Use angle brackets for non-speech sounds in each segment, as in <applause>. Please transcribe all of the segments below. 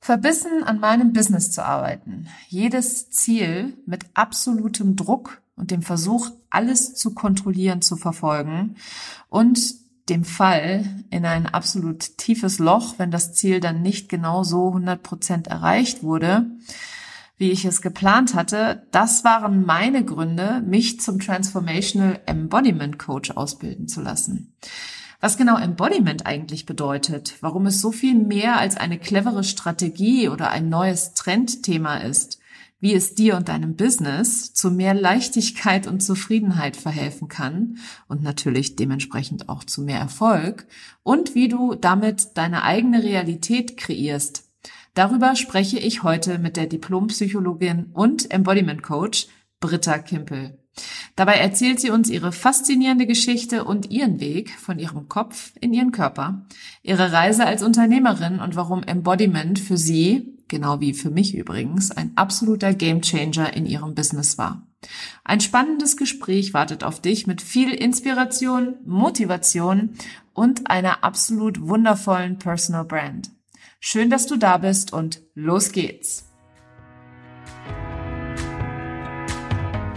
Verbissen an meinem Business zu arbeiten, jedes Ziel mit absolutem Druck und dem Versuch, alles zu kontrollieren, zu verfolgen und dem Fall in ein absolut tiefes Loch, wenn das Ziel dann nicht genau so 100 Prozent erreicht wurde, wie ich es geplant hatte, das waren meine Gründe, mich zum Transformational Embodiment Coach ausbilden zu lassen. Was genau Embodiment eigentlich bedeutet, warum es so viel mehr als eine clevere Strategie oder ein neues Trendthema ist, wie es dir und deinem Business zu mehr Leichtigkeit und Zufriedenheit verhelfen kann und natürlich dementsprechend auch zu mehr Erfolg und wie du damit deine eigene Realität kreierst. Darüber spreche ich heute mit der Diplompsychologin und Embodiment Coach Britta Kimpel. Dabei erzählt sie uns ihre faszinierende Geschichte und ihren Weg von ihrem Kopf in ihren Körper, ihre Reise als Unternehmerin und warum Embodiment für sie, genau wie für mich übrigens, ein absoluter Gamechanger in ihrem Business war. Ein spannendes Gespräch wartet auf dich mit viel Inspiration, Motivation und einer absolut wundervollen Personal Brand. Schön, dass du da bist und los geht's!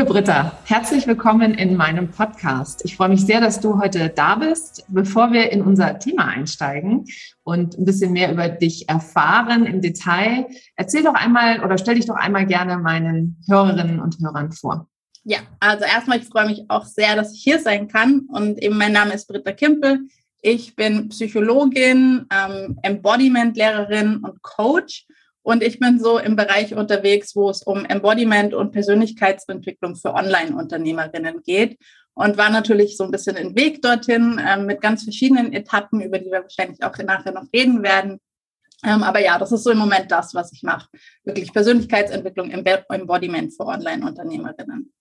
Liebe Britta, herzlich willkommen in meinem Podcast. Ich freue mich sehr, dass du heute da bist. Bevor wir in unser Thema einsteigen und ein bisschen mehr über dich erfahren im Detail, erzähl doch einmal oder stell dich doch einmal gerne meinen Hörerinnen und Hörern vor. Ja, also erstmal, ich freue mich auch sehr, dass ich hier sein kann. Und eben mein Name ist Britta Kimpel. Ich bin Psychologin, ähm, Embodiment-Lehrerin und Coach und ich bin so im Bereich unterwegs, wo es um Embodiment und Persönlichkeitsentwicklung für Online-Unternehmerinnen geht. Und war natürlich so ein bisschen ein Weg dorthin äh, mit ganz verschiedenen Etappen, über die wir wahrscheinlich auch nachher noch reden werden. Ähm, aber ja, das ist so im Moment das, was ich mache. Wirklich Persönlichkeitsentwicklung, Embodiment für Online-Unternehmerinnen.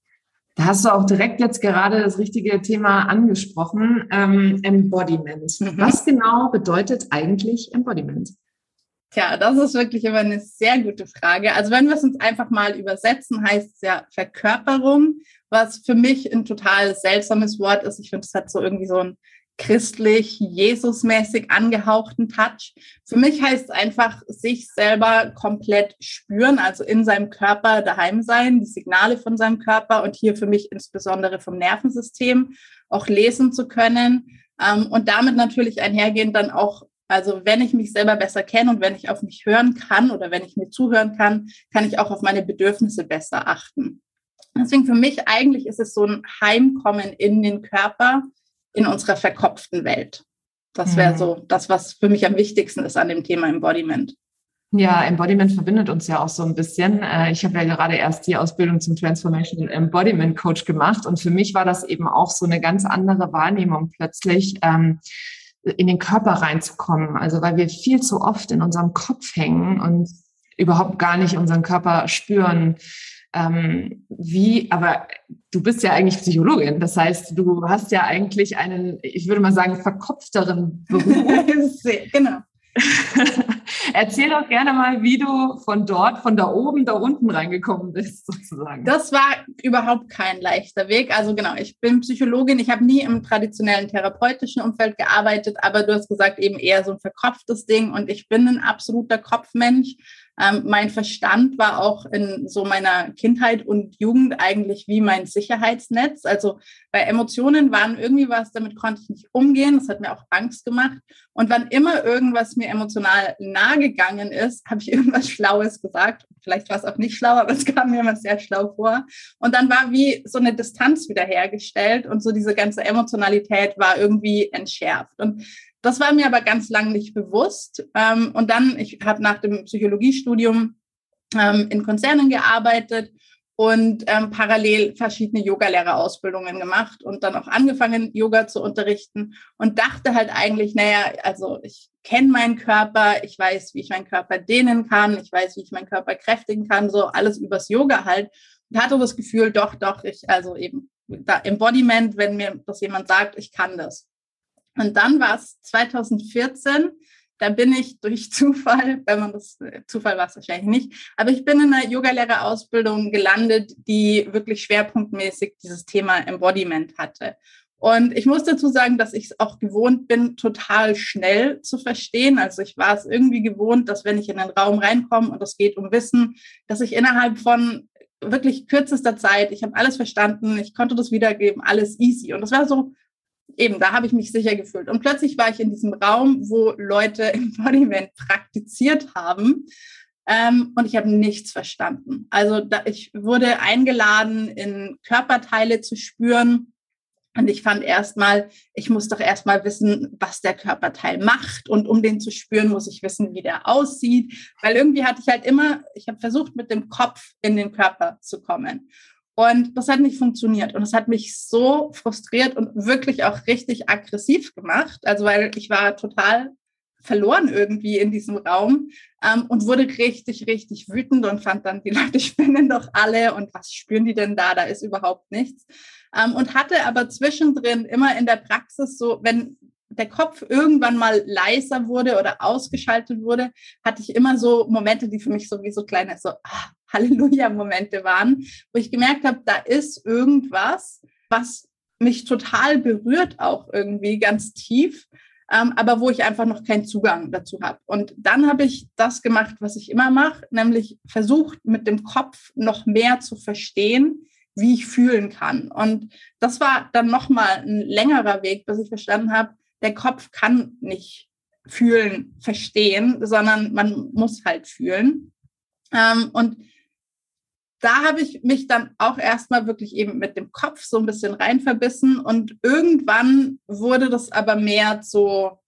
Da hast du auch direkt jetzt gerade das richtige Thema angesprochen, ähm, Embodiment. Mhm. Was genau bedeutet eigentlich Embodiment? Tja, das ist wirklich immer eine sehr gute Frage. Also wenn wir es uns einfach mal übersetzen, heißt es ja Verkörperung, was für mich ein total seltsames Wort ist. Ich finde, es hat so irgendwie so einen christlich, Jesusmäßig angehauchten Touch. Für mich heißt es einfach, sich selber komplett spüren, also in seinem Körper daheim sein, die Signale von seinem Körper und hier für mich insbesondere vom Nervensystem auch lesen zu können. Ähm, und damit natürlich einhergehend dann auch also wenn ich mich selber besser kenne und wenn ich auf mich hören kann oder wenn ich mir zuhören kann, kann ich auch auf meine Bedürfnisse besser achten. Deswegen für mich eigentlich ist es so ein Heimkommen in den Körper in unserer verkopften Welt. Das wäre mhm. so das, was für mich am wichtigsten ist an dem Thema Embodiment. Ja, Embodiment verbindet uns ja auch so ein bisschen. Äh, ich habe ja gerade erst die Ausbildung zum Transformational Embodiment Coach gemacht und für mich war das eben auch so eine ganz andere Wahrnehmung plötzlich. In den Körper reinzukommen. Also weil wir viel zu oft in unserem Kopf hängen und überhaupt gar nicht unseren Körper spüren. Ähm, wie, aber du bist ja eigentlich Psychologin. Das heißt, du hast ja eigentlich einen, ich würde mal sagen, verkopfteren <laughs> Beruf. genau. <laughs> Erzähl doch gerne mal, wie du von dort, von da oben, da unten reingekommen bist, sozusagen. Das war überhaupt kein leichter Weg. Also genau, ich bin Psychologin. Ich habe nie im traditionellen therapeutischen Umfeld gearbeitet, aber du hast gesagt, eben eher so ein verkopftes Ding. Und ich bin ein absoluter Kopfmensch. Ähm, mein Verstand war auch in so meiner Kindheit und Jugend eigentlich wie mein Sicherheitsnetz. Also bei Emotionen waren irgendwie was, damit konnte ich nicht umgehen. Das hat mir auch Angst gemacht. Und wann immer irgendwas mir emotional nahe gegangen ist, habe ich <laughs> irgendwas Schlaues gesagt. Vielleicht war es auch nicht schlau, aber es kam mir immer sehr schlau vor. Und dann war wie so eine Distanz wiederhergestellt und so diese ganze Emotionalität war irgendwie entschärft. Und das war mir aber ganz lang nicht bewusst. Ähm, und dann, ich habe nach dem Psychologiestudium ähm, in Konzernen gearbeitet und ähm, parallel verschiedene Yogalehrerausbildungen gemacht und dann auch angefangen, Yoga zu unterrichten und dachte halt eigentlich, naja, also ich kenne meinen Körper, ich weiß, wie ich meinen Körper dehnen kann, ich weiß, wie ich meinen Körper kräftigen kann, so alles übers Yoga halt und hatte das Gefühl, doch, doch, ich, also eben da Embodiment, wenn mir das jemand sagt, ich kann das. Und dann war es 2014, da bin ich durch <laughs> Zufall, wenn man das, Zufall war es wahrscheinlich nicht, aber ich bin in einer Yogalehrerausbildung gelandet, die wirklich schwerpunktmäßig dieses Thema Embodiment hatte. Und ich muss dazu sagen, dass ich es auch gewohnt bin, total schnell zu verstehen. Also ich war es irgendwie gewohnt, dass wenn ich in einen Raum reinkomme und es geht um Wissen, dass ich innerhalb von wirklich kürzester Zeit, ich habe alles verstanden, ich konnte das wiedergeben, alles easy. Und das war so eben, da habe ich mich sicher gefühlt. Und plötzlich war ich in diesem Raum, wo Leute Embodiment praktiziert haben. Ähm, und ich habe nichts verstanden. Also da, ich wurde eingeladen, in Körperteile zu spüren. Und ich fand erstmal, ich muss doch erstmal wissen, was der Körperteil macht. Und um den zu spüren, muss ich wissen, wie der aussieht. Weil irgendwie hatte ich halt immer, ich habe versucht, mit dem Kopf in den Körper zu kommen. Und das hat nicht funktioniert. Und es hat mich so frustriert und wirklich auch richtig aggressiv gemacht. Also weil ich war total verloren irgendwie in diesem Raum ähm, und wurde richtig, richtig wütend und fand dann, die <laughs> Leute spinnen doch alle und was spüren die denn da? Da ist überhaupt nichts. Ähm, und hatte aber zwischendrin immer in der Praxis so, wenn der Kopf irgendwann mal leiser wurde oder ausgeschaltet wurde, hatte ich immer so Momente, die für mich so wie so kleine so ah, Halleluja-Momente waren, wo ich gemerkt habe, da ist irgendwas, was mich total berührt, auch irgendwie ganz tief, ähm, aber wo ich einfach noch keinen Zugang dazu habe. Und dann habe ich das gemacht, was ich immer mache, nämlich versucht, mit dem Kopf noch mehr zu verstehen, wie ich fühlen kann. Und das war dann nochmal ein längerer Weg, bis ich verstanden habe, der Kopf kann nicht fühlen, verstehen, sondern man muss halt fühlen. Ähm, und da habe ich mich dann auch erstmal wirklich eben mit dem Kopf so ein bisschen rein verbissen und irgendwann wurde das aber mehr so,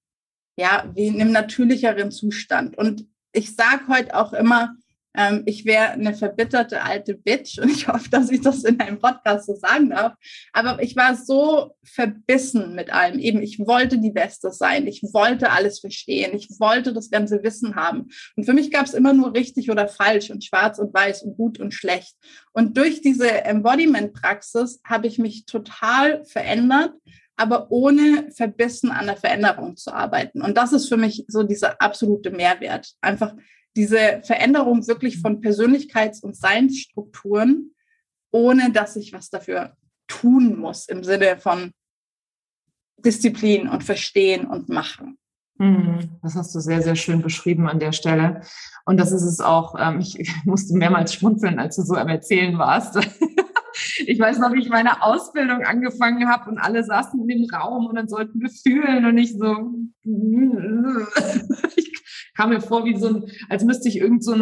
ja, wie in einem natürlicheren Zustand. Und ich sage heute auch immer, ähm, ich wäre eine verbitterte alte Bitch und ich hoffe, dass ich das in einem Podcast so sagen darf. Aber ich war so verbissen mit allem. Eben, ich wollte die Beste sein. Ich wollte alles verstehen. Ich wollte das ganze Wissen haben. Und für mich gab es immer nur richtig oder falsch und schwarz und weiß und gut und schlecht. Und durch diese Embodiment-Praxis habe ich mich total verändert aber ohne verbissen an der Veränderung zu arbeiten. Und das ist für mich so dieser absolute Mehrwert. Einfach diese Veränderung wirklich von Persönlichkeits- und Seinsstrukturen, ohne dass ich was dafür tun muss im Sinne von Disziplin und Verstehen und Machen. Mhm. Das hast du sehr, sehr schön beschrieben an der Stelle. Und das ist es auch, ähm, ich <laughs> musste mehrmals schmunzeln, als du so am Erzählen warst. Ich weiß noch, wie ich meine Ausbildung angefangen habe und alle saßen in dem Raum und dann sollten wir fühlen und ich so, <laughs> ich kam mir vor wie so ein, als müsste ich irgend so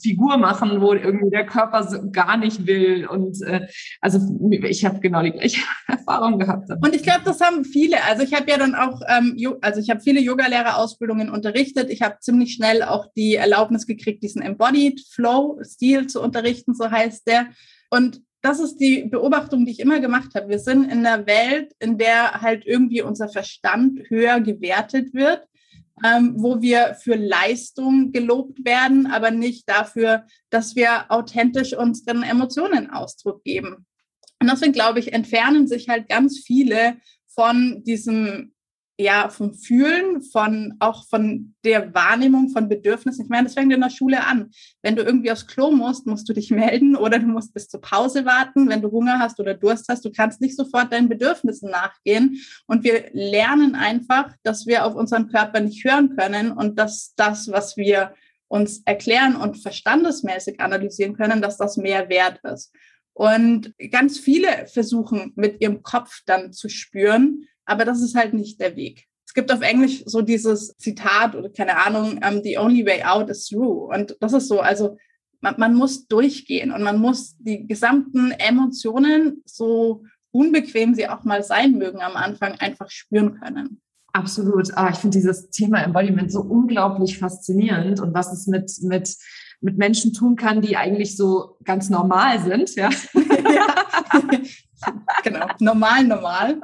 Figur machen, wo irgendwie der Körper so gar nicht will. Und äh, also ich habe genau die gleiche <laughs> Erfahrung gehabt. Und ich glaube, das haben viele. Also ich habe ja dann auch, ähm, also ich habe viele Yogalehrerausbildungen unterrichtet. Ich habe ziemlich schnell auch die Erlaubnis gekriegt, diesen Embodied Flow-Stil zu unterrichten, so heißt der. Und das ist die Beobachtung, die ich immer gemacht habe. Wir sind in einer Welt, in der halt irgendwie unser Verstand höher gewertet wird ähm, wo wir für Leistung gelobt werden, aber nicht dafür, dass wir authentisch unseren Emotionen Ausdruck geben. Und deswegen glaube ich, entfernen sich halt ganz viele von diesem ja, vom Fühlen, von auch von der Wahrnehmung von Bedürfnissen. Ich meine, das fängt in der Schule an. Wenn du irgendwie aufs Klo musst, musst du dich <laughs> melden oder du musst bis zur Pause warten. Wenn du Hunger hast oder Durst hast, du kannst nicht sofort deinen Bedürfnissen nachgehen. Und wir lernen einfach, dass wir auf unseren Körper nicht hören können und dass das, was wir uns erklären und verstandesmäßig analysieren können, dass das mehr wert ist. Und ganz viele versuchen mit ihrem Kopf dann zu spüren, aber das ist halt nicht der Weg. Es gibt auf Englisch so dieses Zitat oder keine Ahnung, um, the only way out is through. Und das ist so, also man, man muss durchgehen und man muss die gesamten Emotionen, so unbequem sie auch mal sein mögen am Anfang, einfach spüren können. Absolut. Ah, ich finde dieses Thema Embodiment so unglaublich faszinierend und was es mit, mit mit Menschen tun kann, die eigentlich so ganz normal sind, ja. <laughs> ja. <laughs> genau, normal, normal.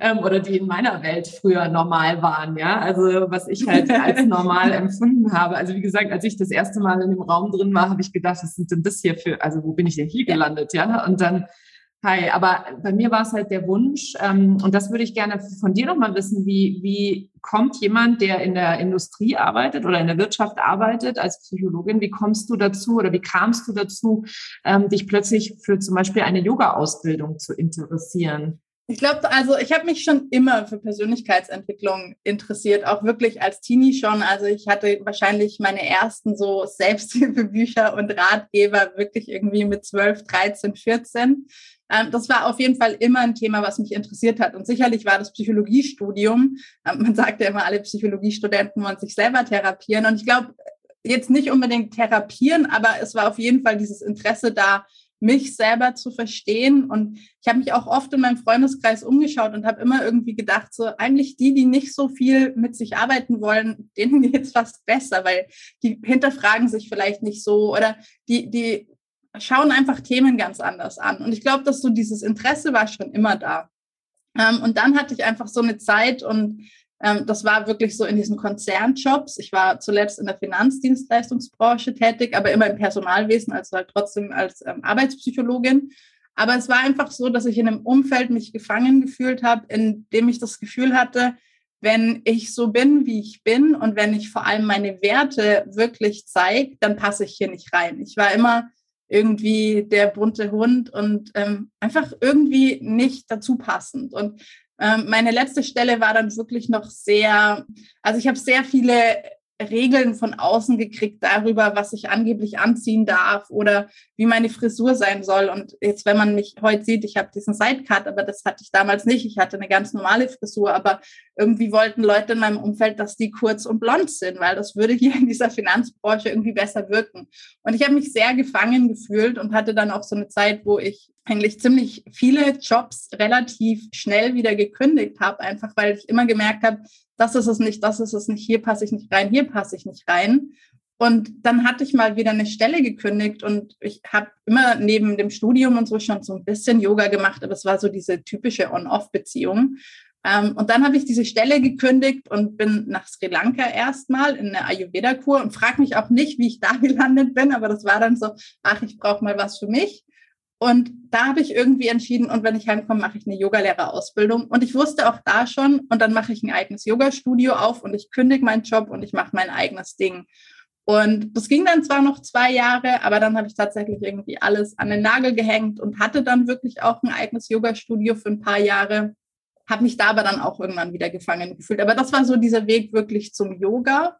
Ähm, oder die in meiner Welt früher normal waren, ja. Also was ich halt als normal empfunden habe. Also wie gesagt, als ich das erste Mal in dem Raum drin war, habe ich gedacht, was sind denn das hier für, also wo bin ich denn hier gelandet, ja? Und dann Hi, aber bei mir war es halt der Wunsch, ähm, und das würde ich gerne von dir nochmal wissen, wie, wie kommt jemand, der in der Industrie arbeitet oder in der Wirtschaft arbeitet als Psychologin, wie kommst du dazu oder wie kamst du dazu, ähm, dich plötzlich für zum Beispiel eine Yoga-Ausbildung zu interessieren? Ich glaube, also ich habe mich schon immer für Persönlichkeitsentwicklung interessiert, auch wirklich als Teenie schon. Also ich hatte wahrscheinlich meine ersten so Selbsthilfebücher <laughs> und Ratgeber wirklich irgendwie mit 12, 13, 14. das war auf jeden Fall immer ein Thema, was mich interessiert hat. Und sicherlich war das Psychologiestudium. Ähm, man sagt ja immer, alle Psychologiestudenten wollen sich selber therapieren. Und ich glaube, jetzt nicht unbedingt therapieren, aber es war auf jeden Fall dieses Interesse da, mich selber zu verstehen. Und ich habe mich auch oft in meinem Freundeskreis umgeschaut und habe immer irgendwie gedacht, so eigentlich die, die nicht so viel mit sich arbeiten wollen, denen <laughs> geht es fast besser, weil die hinterfragen sich vielleicht nicht so oder die, die schauen einfach Themen ganz anders an. Und ich glaube, dass so dieses Interesse war schon immer da. Ähm, und dann hatte ich einfach so eine Zeit und das war wirklich so in diesen Konzernjobs. Ich war zuletzt in der Finanzdienstleistungsbranche tätig, aber immer im Personalwesen, also halt trotzdem als ähm, Arbeitspsychologin. Aber es war einfach so, dass ich in einem Umfeld mich gefangen gefühlt habe, in dem ich das Gefühl hatte, wenn ich so bin, wie ich bin und wenn ich vor allem meine Werte wirklich zeige, dann passe ich hier nicht rein. Ich war immer irgendwie der bunte Hund und ähm, einfach irgendwie nicht dazu passend. Und ähm, meine letzte Stelle war dann wirklich noch sehr, also ich habe sehr viele Regeln von außen gekriegt darüber, was ich angeblich anziehen darf oder wie meine Frisur sein soll. Und jetzt, wenn man mich heute sieht, ich habe diesen Sidecut, aber das hatte ich damals nicht. Ich hatte eine ganz normale Frisur, aber irgendwie wollten Leute in meinem Umfeld, dass die kurz und blond sind, weil das würde hier in dieser Finanzbranche irgendwie besser wirken. Und ich habe mich sehr gefangen gefühlt und hatte dann auch so eine Zeit, wo ich eigentlich ziemlich viele Jobs relativ schnell wieder gekündigt habe, einfach weil ich immer gemerkt habe, das ist es nicht, das ist es nicht, hier passe ich nicht rein, hier passe ich nicht rein. Und dann hatte ich mal wieder eine Stelle gekündigt und ich habe immer neben dem Studium und so schon so ein bisschen Yoga gemacht, aber es war so diese typische On-Off-Beziehung. Ähm, und dann habe ich diese Stelle gekündigt und bin nach Sri Lanka erstmal in eine Ayurveda-Kur und frage mich auch nicht, wie ich da <laughs> gelandet bin, aber das war dann so, ach, ich brauche mal was für mich. Und da habe ich irgendwie entschieden, und wenn ich heimkomme, mache ich eine Yogalehrerausbildung. Und ich wusste auch da schon, und dann mache ich ein eigenes Yoga-Studio auf und ich kündige meinen Job und ich mache mein eigenes Ding. Und das ging dann zwar noch zwei Jahre, aber dann habe ich tatsächlich irgendwie alles an den Nagel gehängt und hatte dann wirklich auch ein eigenes Yoga-Studio für ein paar Jahre. Habe mich da aber dann auch irgendwann wieder gefangen gefühlt. Aber das war so dieser Weg wirklich zum Yoga.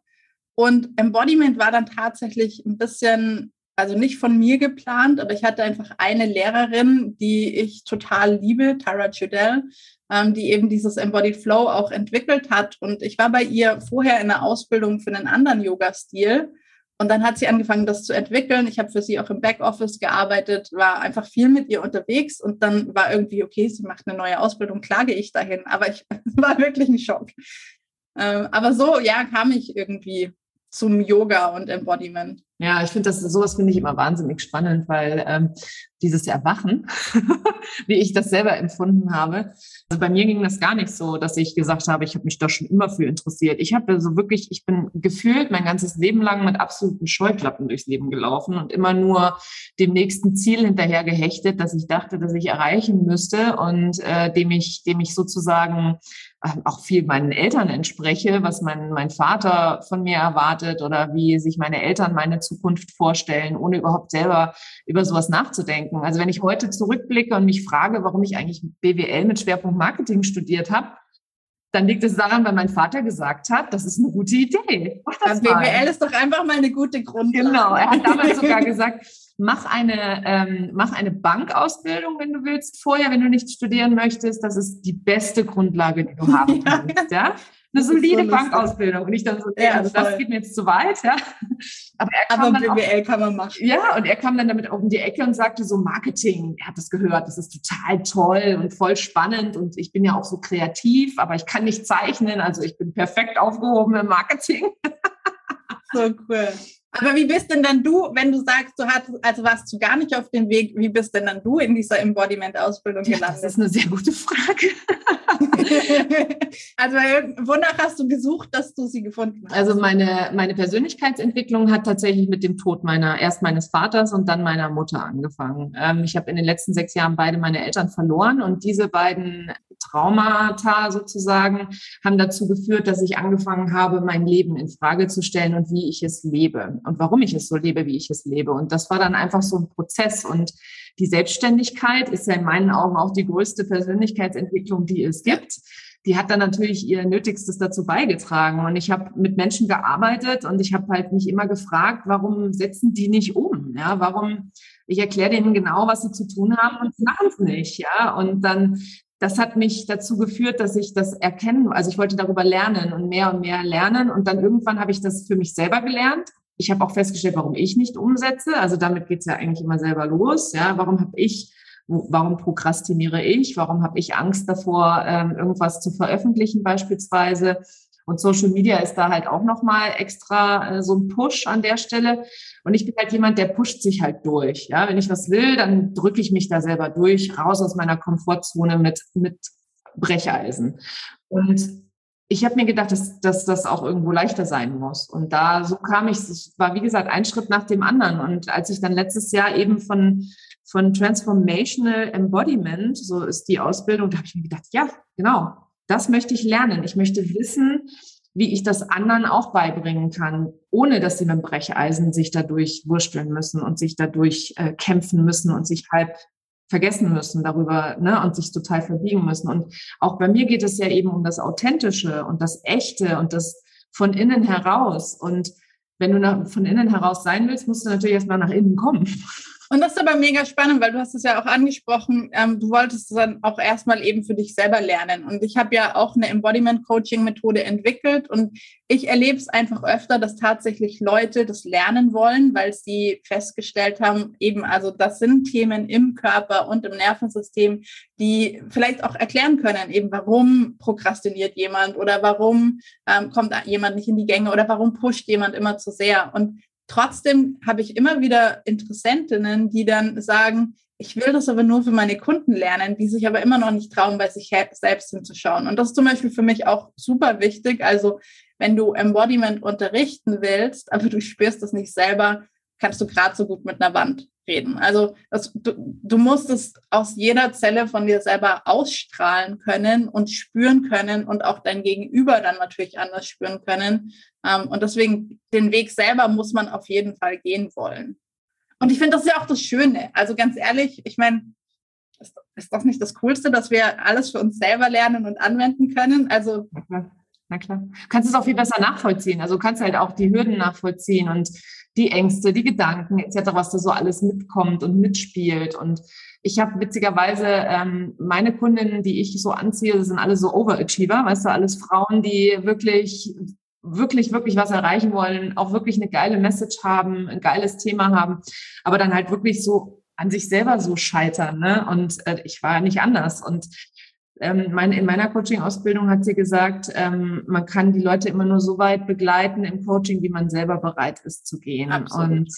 Und Embodiment war dann tatsächlich ein bisschen also nicht von mir geplant, aber ich hatte einfach eine Lehrerin, die ich total liebe, Tara Judell, ähm, die eben dieses Embodied Flow auch entwickelt hat. Und ich war bei ihr vorher in der Ausbildung für einen anderen Yoga-Stil. Und dann hat sie angefangen, das zu entwickeln. Ich habe für sie auch im Backoffice gearbeitet, war einfach viel mit ihr unterwegs und dann war irgendwie, okay, sie macht eine neue Ausbildung, klage ich dahin. Aber ich <laughs> war wirklich ein Schock. Ähm, aber so, ja, kam ich irgendwie zum Yoga und Embodiment. Ja, ich finde das sowas finde ich immer wahnsinnig spannend, weil ähm, dieses Erwachen, <laughs> wie ich das selber empfunden habe. Also bei mir ging das gar nicht so, dass ich gesagt habe, ich habe mich da schon immer für interessiert. Ich habe so wirklich, ich bin gefühlt mein ganzes Leben lang mit absoluten Scheuklappen durchs Leben gelaufen und immer nur dem nächsten Ziel hinterher gehechtet, das ich dachte, dass ich erreichen müsste und äh, dem ich, dem ich sozusagen auch viel meinen Eltern entspreche, was mein, mein Vater von mir erwartet oder wie sich meine Eltern meine Zukunft vorstellen, ohne überhaupt selber über sowas nachzudenken denken. Also wenn ich heute zurückblicke und mich frage, warum ich eigentlich BWL mit Schwerpunkt Marketing studiert habe, dann liegt es daran, weil mein Vater gesagt hat, das ist eine gute Idee. Mach das BWL ist doch einfach mal eine gute Grundlage. Genau, er hat damals sogar <laughs> gesagt, mach eine, ähm, mach eine Bankausbildung, wenn du willst, vorher, wenn du nicht studieren möchtest. Das ist die beste Grundlage, die du <laughs> haben kannst. Ja? eine solide so Bankausbildung. Und ich dann so, ja, also das geht mir jetzt zu weit, ja. Aber, er kam Aber BWL auch, kann man machen. Ja, und er kam dann damit auch um die Ecke und sagte so Marketing. Er hat das gehört, das ist total toll und voll spannend und ich bin ja auch so kreativ, aber ich kann nicht zeichnen, also ich bin perfekt aufgehoben im Marketing. so cool. Aber wie bist denn dann du, wenn du sagst, du hattest, also warst du gar nicht auf dem Weg, wie bist denn dann du in dieser Embodiment-Ausbildung gelandet? Ja, das ist eine sehr gute Frage. <laughs> also wonach hast du gesucht, dass du sie gefunden hast? Also meine, meine Persönlichkeitsentwicklung hat tatsächlich mit dem Tod meiner, erst meines Vaters und dann meiner Mutter angefangen. Ähm, ich habe in den letzten sechs Jahren beide meine Eltern verloren und diese beiden Traumata sozusagen haben dazu geführt, dass ich angefangen habe, mein Leben in Frage zu stellen und wie ich es lebe und warum ich es so lebe, wie ich es lebe. Und das war dann einfach so ein Prozess und die Selbstständigkeit ist ja in meinen Augen auch die größte Persönlichkeitsentwicklung, die es gibt. Die hat dann natürlich ihr Nötigstes dazu beigetragen. Und ich habe mit Menschen gearbeitet und ich habe halt mich immer gefragt, warum setzen die nicht um? Ja, warum? Ich erkläre denen genau, was sie zu tun haben und sie machen es nicht. Ja, und dann das hat mich dazu geführt, dass ich das erkennen, also ich wollte darüber lernen und mehr und mehr lernen. Und dann irgendwann habe ich das für mich selber gelernt. Ich habe auch festgestellt, warum ich nicht umsetze. Also damit geht's ja eigentlich immer selber los. Ja, warum habe ich, warum prokrastiniere ich? Warum habe ich Angst davor, ähm, irgendwas zu veröffentlichen beispielsweise? Und Social Media ist da halt auch nochmal extra äh, so ein Push an der Stelle. Und ich bin halt jemand, der pusht sich halt durch. Ja, wenn ich was will, dann drücke ich mich da selber durch, raus aus meiner Komfortzone mit, mit Brecheisen. Und ich habe mir gedacht, dass, dass das auch irgendwo leichter sein muss. Und da so kam ich, es war wie gesagt ein Schritt nach dem anderen. Und als ich dann letztes Jahr eben von von Transformational Embodiment, so ist die Ausbildung, da habe ich mir gedacht, ja, genau, das möchte ich lernen. Ich möchte wissen, wie ich das anderen auch beibringen kann, ohne dass sie mit dem Brecheisen sich dadurch wursteln müssen und sich dadurch äh, kämpfen müssen und sich halb vergessen müssen darüber ne, und sich total verbiegen müssen. Und auch bei mir geht es ja eben um das Authentische und das Echte und das von innen heraus. Und wenn du nach, von innen heraus sein willst, musst du natürlich erstmal nach innen kommen. Und das ist aber mega spannend, weil du hast es ja auch angesprochen, ähm, du wolltest es dann auch erstmal eben für dich selber lernen. Und ich habe ja auch eine Embodiment-Coaching-Methode entwickelt und ich erlebe es einfach öfter, dass tatsächlich Leute das lernen wollen, weil sie festgestellt haben, eben, also das sind Themen im Körper und im Nervensystem, die vielleicht auch erklären können, eben warum prokrastiniert jemand oder warum ähm, kommt jemand nicht in die Gänge oder warum pusht jemand immer zu sehr. Und Trotzdem habe ich immer wieder Interessentinnen, die dann sagen, ich will das aber nur für meine Kunden lernen, die sich aber immer noch nicht trauen, bei sich selbst hinzuschauen. Und das ist zum Beispiel für mich auch super wichtig. Also wenn du Embodiment unterrichten willst, aber du spürst das nicht selber, kannst du gerade so gut mit einer Wand reden. Also das, du, du musst es aus jeder Zelle von dir selber ausstrahlen können und spüren können und auch dein Gegenüber dann natürlich anders spüren können. Ähm, und deswegen den Weg selber muss man auf jeden Fall gehen wollen. Und ich finde, das ist ja auch das Schöne. Also ganz ehrlich, ich meine, ist, ist doch nicht das Coolste, dass wir alles für uns selber lernen und anwenden können. Also na klar. Du kannst es auch viel besser nachvollziehen. Also kannst halt auch die Hürden nachvollziehen und die Ängste, die Gedanken etc., was da so alles mitkommt und mitspielt. Und ich habe witzigerweise ähm, meine Kundinnen, die ich so anziehe, sind alle so Overachiever, weißt du, alles Frauen, die wirklich wirklich, wirklich was erreichen wollen, auch wirklich eine geile Message haben, ein geiles Thema haben, aber dann halt wirklich so an sich selber so scheitern. Ne? Und äh, ich war nicht anders. Und ähm, mein, in meiner Coaching-Ausbildung hat sie gesagt, ähm, man kann die Leute immer nur so weit begleiten im Coaching, wie man selber bereit ist zu gehen. Absolut. Und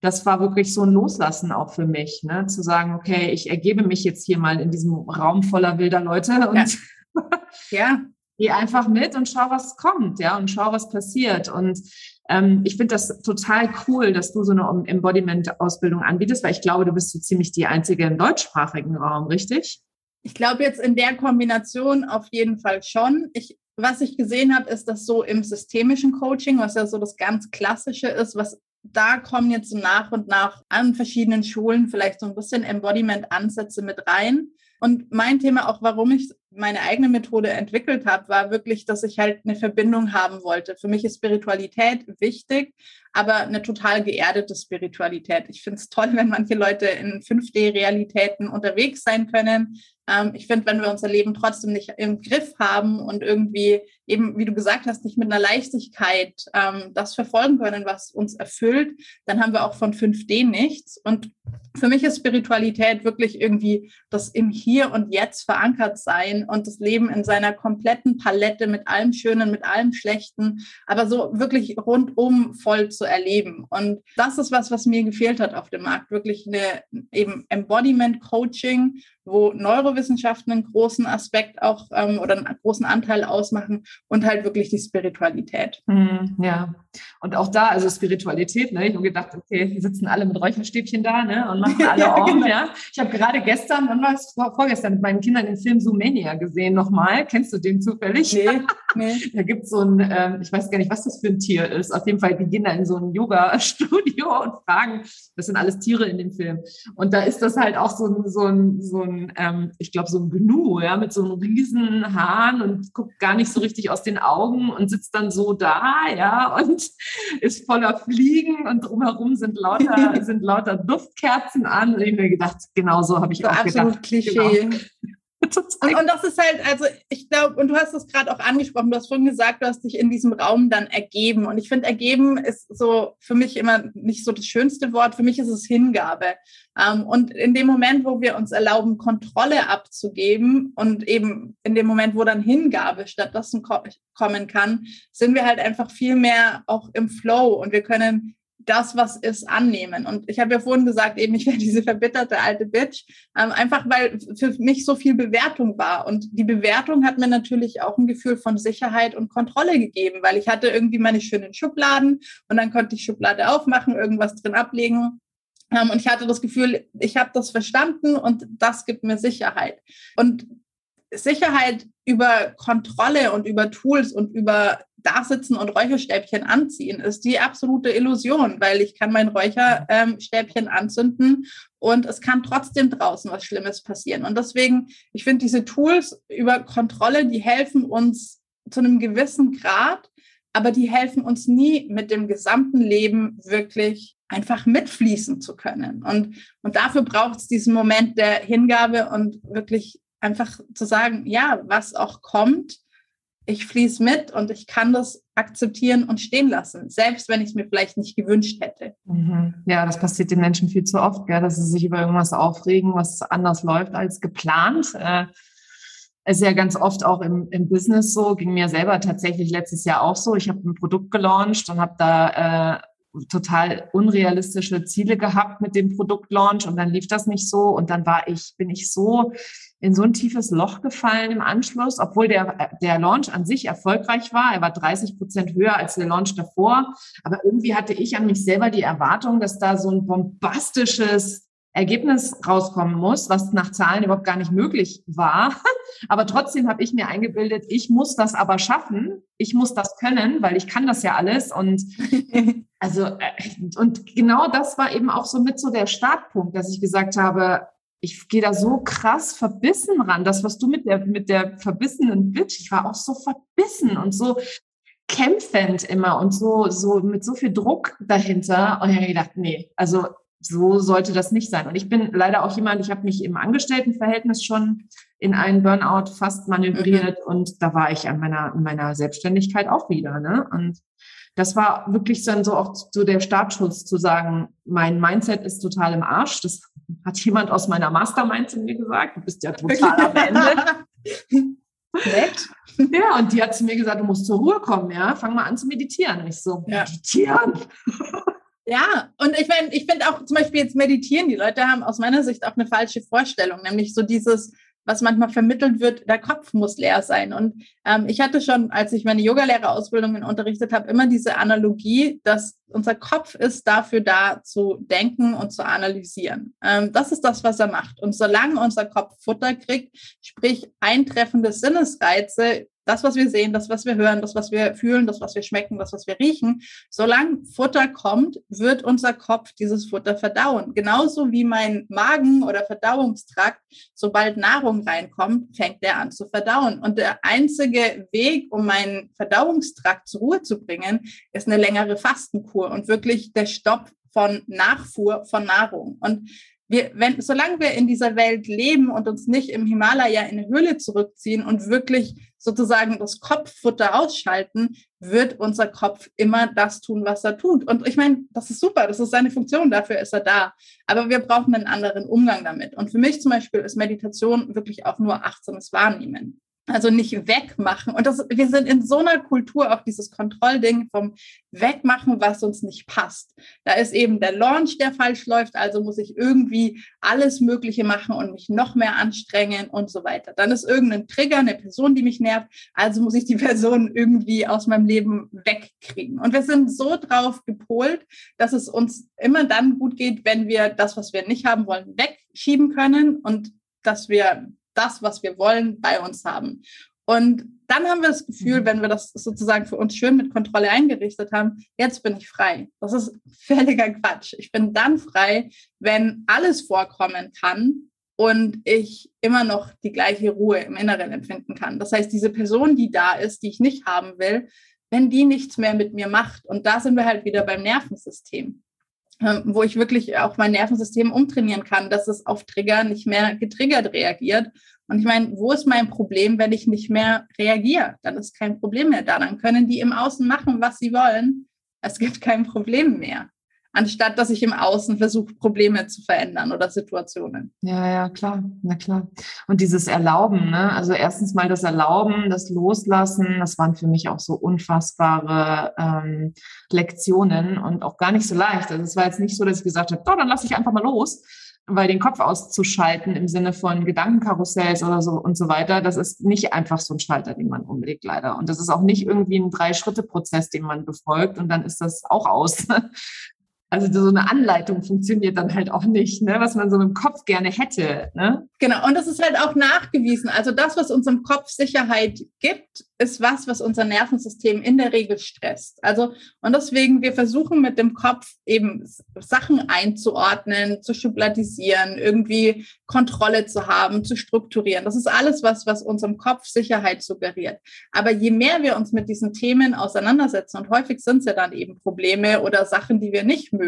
das war wirklich so ein Loslassen auch für mich, ne? zu sagen, okay, ich ergebe mich jetzt hier mal in diesem Raum voller wilder Leute und ja. ja. <laughs> geh einfach mit und schau, was kommt, ja, und schau, was passiert. Und ähm, ich finde das total cool, dass du so eine Embodiment-Ausbildung anbietest, weil ich glaube, du bist so ziemlich die einzige im deutschsprachigen Raum, richtig? Ich glaube jetzt in der Kombination auf jeden Fall schon. Ich, was ich gesehen habe, ist, dass so im systemischen Coaching, was ja so das ganz Klassische ist, was da kommen jetzt so nach und nach an verschiedenen Schulen vielleicht so ein bisschen Embodiment-Ansätze mit rein. Und mein Thema, auch warum ich meine eigene Methode entwickelt habe, war wirklich, dass ich halt eine Verbindung haben wollte. Für mich ist Spiritualität wichtig, aber eine total geerdete Spiritualität. Ich finde es toll, <laughs> wenn manche Leute in 5D-Realitäten unterwegs sein können. Ähm, ich finde, wenn wir unser Leben trotzdem nicht im Griff haben und irgendwie eben, wie du gesagt hast, nicht mit einer Leichtigkeit ähm, das verfolgen können, was uns erfüllt, dann haben wir auch von 5D nichts. Und für mich ist Spiritualität wirklich irgendwie das im Hier und Jetzt verankert sein und das Leben in seiner kompletten Palette mit allem Schönen, mit allem Schlechten, aber so wirklich rundum voll zu erleben. Und das ist was, was mir gefehlt hat auf dem Markt. Wirklich eine eben Embodiment Coaching, wo Neurowissenschaften einen großen Aspekt auch ähm, oder einen großen Anteil ausmachen und halt wirklich die Spiritualität. Mm, ja, und auch da, also Spiritualität, ne? Ich habe gedacht, okay, die sitzen alle mit Räucherstäbchen da, ne? Und machen <laughs> alle ja, Orm, genau. ja. Ich habe gerade gestern, wann war es vorgestern, mit meinen Kindern den Film Zoomania gesehen nochmal. Kennst du den zufällig? Nee. <laughs> nee. da gibt es so ein, ähm, ich weiß gar nicht, was das für ein Tier ist. Auf jeden Fall, die gehen da in so ein Yoga-Studio <laughs> und fragen, das sind alles Tiere in dem Film. Und da ist das halt auch so ein, so ein, so ein ähm, ich glaube, so ein Gnu, ja, mit so einem riesen Hahn und guckt gar nicht so richtig aus den Augen und sitzt dann so da, ja, und <laughs> ist voller Fliegen und drumherum sind lauter, <laughs> sind lauter Duftkerzen an. Und ich mir gedacht, genau so habe ich so auch absolut gedacht. Klischee. Genau. <laughs> Und, und, das ist halt, also ich glaube, und du hast es gerade auch angesprochen, du hast vorhin gesagt, du hast dich in diesem Raum dann ergeben. Und ich finde, ergeben ist so für mich immer nicht so das schönste Wort. Für mich ist es Hingabe. Ähm, und in dem Moment, wo wir uns erlauben, Kontrolle abzugeben und eben in dem Moment, wo dann Hingabe stattdessen kommen kann, sind wir halt einfach viel mehr auch im Flow und wir können das, was ist, annehmen. Und ich habe ja vorhin gesagt, eben, ich wäre <laughs> diese verbitterte alte Bitch, ähm, einfach weil für mich so viel Bewertung war. Und die Bewertung hat mir natürlich auch ein Gefühl von Sicherheit und Kontrolle gegeben, weil ich hatte irgendwie meine schönen Schubladen und dann konnte ich Schublade aufmachen, irgendwas drin ablegen. Ähm, und ich hatte das Gefühl, ich habe das verstanden und das gibt mir Sicherheit. Und Sicherheit über Kontrolle und über Tools und über da sitzen und Räucherstäbchen anziehen, ist die absolute Illusion, weil ich kann mein Räucherstäbchen ähm, anzünden und es kann trotzdem draußen was Schlimmes passieren. Und deswegen, ich finde diese Tools über Kontrolle, die helfen uns zu einem gewissen Grad, aber die helfen uns nie mit dem gesamten Leben wirklich einfach mitfließen zu können. Und, und dafür braucht es diesen Moment der Hingabe und wirklich einfach zu sagen, ja, was auch kommt, ich fließe mit und ich kann das akzeptieren und stehen lassen, selbst wenn ich es mir vielleicht nicht gewünscht hätte. Mhm. Ja, das passiert den Menschen viel zu oft, gell, dass sie sich über irgendwas aufregen, was anders läuft als geplant. Äh, ist ja ganz oft auch im, im Business so, ging mir selber tatsächlich letztes Jahr auch so. Ich habe ein Produkt gelauncht und habe da äh, total unrealistische Ziele gehabt mit dem Produktlaunch und dann lief das nicht so und dann war ich, bin ich so in so ein tiefes Loch gefallen im Anschluss, obwohl der, der Launch an sich erfolgreich war. Er war 30 Prozent höher als der Launch davor. Aber irgendwie hatte ich an mich selber die Erwartung, dass da so ein bombastisches Ergebnis rauskommen muss, was nach Zahlen überhaupt gar nicht möglich war. <laughs> Aber trotzdem habe ich mir eingebildet, ich muss das aber schaffen, ich muss das können, weil ich kann das ja alles. Und <laughs> also äh, und genau das war eben auch so mit so der Startpunkt, dass ich gesagt habe, ich gehe da so krass verbissen ran. Das, was du mit der mit der verbissenen Bitch, ich war auch so verbissen und so kämpfend immer und so so mit so viel Druck dahinter. Und ich habe gedacht, nee, also so sollte das nicht sein. Und ich bin leider auch jemand, ich habe mich im Angestelltenverhältnis schon in einen Burnout fast manövriert mhm. und da war ich an meiner, in meiner Selbstständigkeit auch wieder. Ne? Und das war wirklich dann so auch so der Startschuss zu sagen, mein Mindset ist total im Arsch. Das hat jemand aus meiner Mastermind zu mir gesagt. Du bist ja total am <laughs> Ende. Nett. Ja, und die hat zu mir gesagt, du musst zur Ruhe kommen, ja, fang mal an zu meditieren. Und ich so, ja. meditieren? Ja, und ich meine, ich finde auch zum Beispiel jetzt meditieren, die Leute haben aus meiner Sicht auch eine falsche Vorstellung, nämlich so dieses, was manchmal vermittelt wird, der Kopf muss leer sein. Und ähm, ich hatte schon, als ich meine Yogalehrerausbildungen unterrichtet habe, immer diese Analogie, dass unser Kopf ist dafür da zu denken und zu analysieren. Ähm, das ist das, was er macht. Und solange unser Kopf Futter kriegt, sprich eintreffende Sinnesreize, das, was wir sehen, das, was wir hören, das, was wir fühlen, das, was wir schmecken, das, was wir riechen, solange Futter kommt, wird unser Kopf dieses Futter verdauen. Genauso wie mein Magen oder Verdauungstrakt, sobald Nahrung reinkommt, fängt der an zu verdauen. Und der einzige Weg, um meinen Verdauungstrakt zur Ruhe zu bringen, ist eine längere Fastenkur und wirklich der Stopp von Nachfuhr von Nahrung. Und wir, wenn, solange wir in dieser Welt leben und uns nicht im Himalaya in eine Höhle zurückziehen und wirklich sozusagen das Kopffutter ausschalten, wird unser Kopf immer das tun, was er tut. Und ich meine, das ist super, das ist seine Funktion, dafür ist er da. Aber wir brauchen einen anderen Umgang damit. Und für mich zum Beispiel ist Meditation wirklich auch nur achtsames Wahrnehmen. Also nicht wegmachen. Und das, wir sind in so einer Kultur, auch dieses Kontrollding vom Wegmachen, was uns nicht passt. Da ist eben der Launch, der falsch läuft, also muss ich irgendwie alles Mögliche machen und mich noch mehr anstrengen und so weiter. Dann ist irgendein Trigger, eine Person, die mich nervt, also muss ich die <laughs> Person irgendwie aus meinem Leben wegkriegen. Und wir sind so drauf gepolt, dass es uns immer dann gut geht, wenn wir das, was wir nicht haben wollen, wegschieben können und dass wir das, was wir wollen, bei uns haben. Und dann haben wir das Gefühl, mhm. wenn wir das sozusagen für uns schön mit Kontrolle eingerichtet haben, jetzt bin ich frei. Das ist völliger Quatsch. Ich bin dann frei, wenn alles vorkommen kann und ich immer noch die gleiche Ruhe im Inneren empfinden kann. Das heißt, diese Person, die da ist, die ich nicht haben will, wenn die nichts mehr mit mir macht. Und da sind wir halt wieder beim Nervensystem. Ähm, wo ich wirklich auch mein Nervensystem umtrainieren kann, dass es auf Trigger nicht mehr getriggert reagiert. Und ich meine, wo ist mein Problem, wenn ich nicht mehr reagiere? Dann ist kein Problem mehr da. Dann können die im Außen machen, was sie wollen. Es gibt kein Problem mehr anstatt dass ich im Außen versuche, Probleme zu verändern oder Situationen. Ja, ja, klar, na klar. Und dieses Erlauben, ne? also erstens mal das Erlauben, das Loslassen, das waren für mich auch so unfassbare ähm, Lektionen und auch gar nicht so leicht. Also es war jetzt nicht so, dass ich gesagt habe, oh, dann lasse ich einfach mal los, weil den Kopf auszuschalten im Sinne von Gedankenkarussells oder so und so weiter, das ist nicht einfach so ein Schalter, den man umlegt, leider. Und das ist auch nicht irgendwie ein Drei-Schritte-Prozess, den man befolgt und dann ist das auch aus. Also so eine Anleitung funktioniert dann halt auch nicht, ne? was man so im Kopf gerne hätte. Ne? Genau, und das ist halt auch nachgewiesen. Also das, was unserem Kopf Sicherheit gibt, ist was, was unser Nervensystem in der Regel stresst. Also, und deswegen, wir versuchen mit dem Kopf eben Sachen einzuordnen, zu schubladisieren, irgendwie Kontrolle zu haben, zu strukturieren. Das ist alles was, was unserem Kopf Sicherheit suggeriert. Aber je mehr wir uns mit diesen Themen auseinandersetzen, und häufig sind es ja dann eben Probleme oder Sachen, die wir nicht mögen,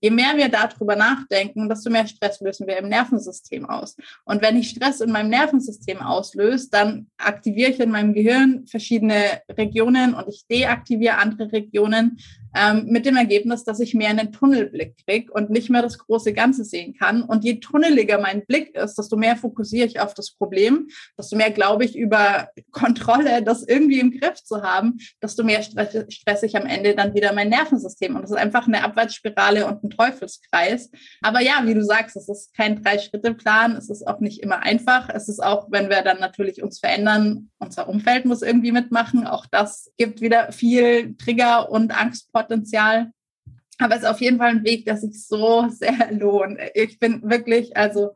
je mehr wir darüber nachdenken, desto mehr Stress lösen wir im Nervensystem aus. Und wenn ich Stress in meinem Nervensystem auslöse, dann aktiviere ich in meinem Gehirn verschiedene Regionen und ich deaktiviere andere Regionen ähm, mit dem Ergebnis, dass ich mehr einen Tunnelblick kriege und nicht mehr das große Ganze sehen kann. Und je tunneliger mein Blick ist, desto mehr fokussiere ich auf das Problem, desto mehr glaube ich über Kontrolle, das irgendwie im Griff zu haben, desto mehr stress, stress ich am Ende dann wieder mein Nervensystem. Und das ist einfach eine Abwärtsspirale und ein Teufelskreis. Aber ja, wie du sagst, es ist kein Drei-Schritte-Plan, es ist auch nicht immer einfach. Es ist auch, wenn wir dann natürlich uns verändern, unser Umfeld muss irgendwie mitmachen. Auch das gibt wieder viel Trigger und Angstpotenzial. Aber es ist auf jeden Fall ein Weg, der sich so sehr <laughs> lohnt. Ich bin wirklich, also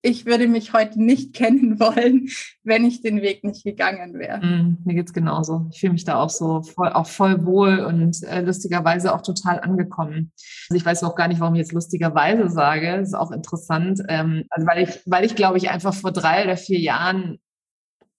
ich würde mich heute nicht <laughs> kennen wollen, wenn ich den Weg nicht gegangen wäre. Mm, mir geht's genauso. Ich fühle mich da auch so voll, auch voll wohl und äh, lustigerweise auch total angekommen. Also ich weiß auch gar nicht, warum ich jetzt lustigerweise sage. Das ist auch interessant, ähm, also weil ich, weil ich glaube ich einfach vor drei oder vier Jahren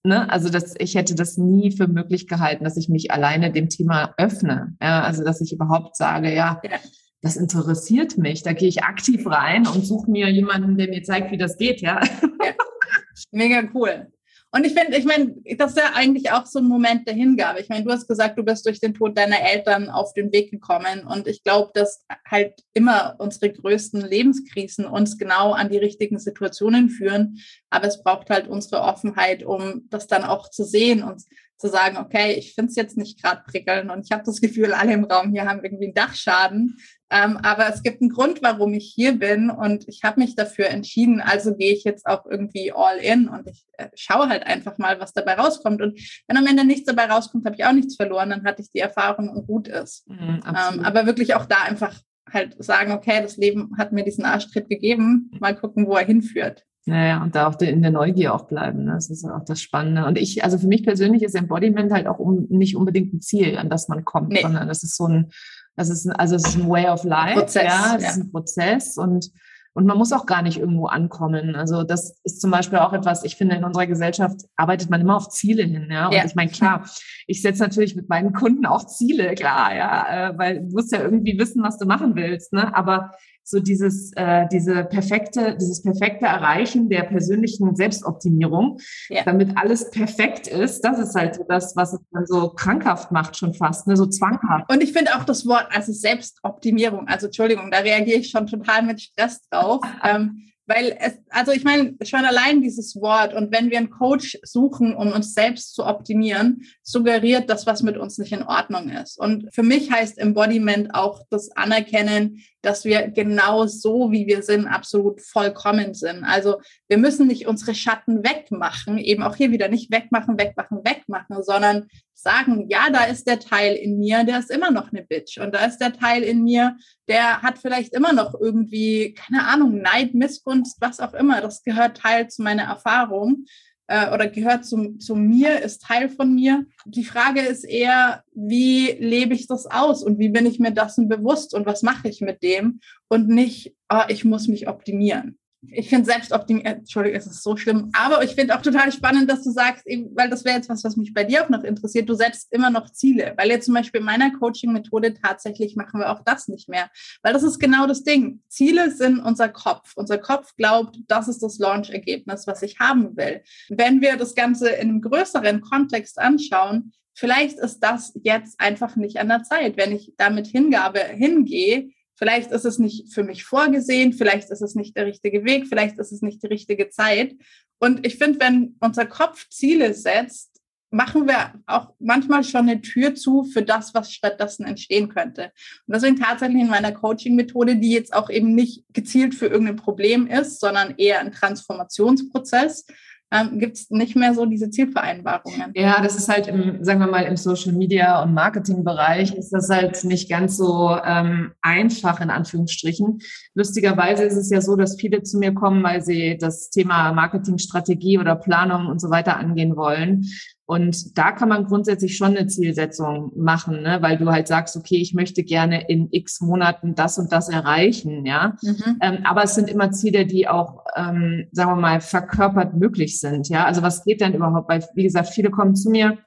Ne? Also dass ich hätte das nie für möglich gehalten, dass ich mich alleine dem Thema öffne. Ja? Also dass ich überhaupt sage, ja, ja, das interessiert mich. Da gehe ich aktiv rein und suche mir jemanden, der mir zeigt, wie das geht, ja. ja. <laughs> Mega cool. Und ich finde, ich meine, das ist ja eigentlich auch so ein Moment der Hingabe. Ich meine, du hast gesagt, du bist durch den Tod deiner Eltern auf den Weg gekommen. Und ich glaube, dass halt immer unsere größten Lebenskrisen uns genau an die richtigen Situationen führen. Aber es braucht halt unsere Offenheit, um das dann auch zu sehen und zu sagen, okay, ich finde es jetzt nicht gerade prickeln und ich habe das Gefühl, alle im Raum hier haben irgendwie einen Dachschaden. Ähm, aber es gibt einen Grund, warum ich hier bin und ich habe mich dafür entschieden. Also gehe ich jetzt auch irgendwie all in und ich äh, schaue halt einfach mal, was dabei rauskommt. Und wenn am Ende nichts dabei rauskommt, habe ich auch nichts verloren. Dann hatte ich die Erfahrung und gut ist. Mhm, ähm, aber wirklich auch da einfach halt sagen, okay, das Leben hat mir diesen Arschtritt gegeben. Mal gucken, wo er hinführt. Naja, und da auch in der Neugier auch bleiben. Ne? Das ist auch das Spannende. Und ich, also für mich persönlich ist Embodiment halt auch um, nicht unbedingt ein Ziel, an das man kommt, nee. sondern das ist so ein, das ist ein, also es ist ein Way of Life. Prozess, ja, es ja. ist ein Prozess und und man muss auch gar nicht irgendwo ankommen. Also das ist zum Beispiel auch etwas, ich finde, in unserer Gesellschaft arbeitet man immer auf Ziele hin. Ja? Und ja. ich meine, klar, ich setze natürlich mit meinen Kunden auch Ziele, klar, ja, äh, weil du musst ja irgendwie wissen, was du machen willst. Ne? Aber so dieses, äh, diese perfekte, dieses perfekte Erreichen der persönlichen Selbstoptimierung, ja. damit alles perfekt ist. Das ist halt so das, was es dann so krankhaft macht, schon fast, ne, so zwanghaft. Und ich finde auch das Wort, also Selbstoptimierung, also Entschuldigung, da reagiere ich schon total mit Stress drauf. Ähm, weil es, also ich meine, schon allein dieses Wort und wenn wir einen Coach suchen, um uns selbst zu optimieren, suggeriert das, was mit uns nicht in Ordnung ist. Und für mich heißt Embodiment auch das Anerkennen, dass wir genau so, wie wir sind, absolut vollkommen sind. Also wir müssen nicht unsere Schatten wegmachen, eben auch hier wieder nicht wegmachen, wegmachen, wegmachen, sondern sagen, ja, da ist der Teil in mir, der ist immer noch eine Bitch. Und da ist der Teil in mir, der hat vielleicht immer noch irgendwie, keine Ahnung, Neid, Missgunst, was auch immer. Das gehört Teil zu meiner Erfahrung äh, oder gehört zu, zu mir, ist Teil von mir. Die Frage ist eher, wie lebe ich das aus und wie bin ich mir dessen bewusst und was mache ich mit dem und nicht, oh, ich muss mich optimieren ich finde Selbstoptimierung, äh, Entschuldigung, es ist so schlimm, aber ich finde auch total spannend, dass du sagst, eben, weil das wäre jetzt was, was mich bei dir auch noch interessiert, du setzt immer noch Ziele, weil jetzt zum Beispiel in meiner Coaching-Methode tatsächlich machen wir auch das nicht mehr, weil das ist genau das Ding. Ziele sind unser Kopf. Unser Kopf glaubt, das ist das Launch-Ergebnis, was ich haben will. Wenn wir das Ganze in einem größeren Kontext anschauen, vielleicht ist das jetzt einfach nicht an der Zeit. Wenn ich damit Hingabe hingehe, Vielleicht ist es nicht für mich vorgesehen, vielleicht ist es nicht der richtige Weg, vielleicht ist es nicht die richtige Zeit. Und ich finde, wenn unser Kopf Ziele setzt, machen wir auch manchmal schon eine Tür zu für das, was stattdessen entstehen könnte. Und deswegen tatsächlich in meiner Coaching-Methode, die jetzt auch eben nicht gezielt für irgendein Problem ist, sondern eher ein Transformationsprozess, ähm, gibt es nicht mehr so diese Zielvereinbarungen. Ja, das ist halt im, sagen wir mal, im Social Media und Marketing-Bereich ist das halt nicht ganz so ähm, einfach in Anführungsstrichen. Lustigerweise ist es ja so, dass viele zu mir kommen, weil sie das Thema Marketingstrategie oder Planung und so weiter angehen wollen. Und da kann man grundsätzlich schon eine Zielsetzung machen, ne? weil du halt sagst, okay, ich möchte gerne in x Monaten das und das erreichen, ja. Mhm. Ähm, aber es sind immer Ziele, die auch, ähm, sagen wir mal, verkörpert möglich sind, ja. Also was geht denn überhaupt? Weil, wie gesagt, viele kommen zu mir,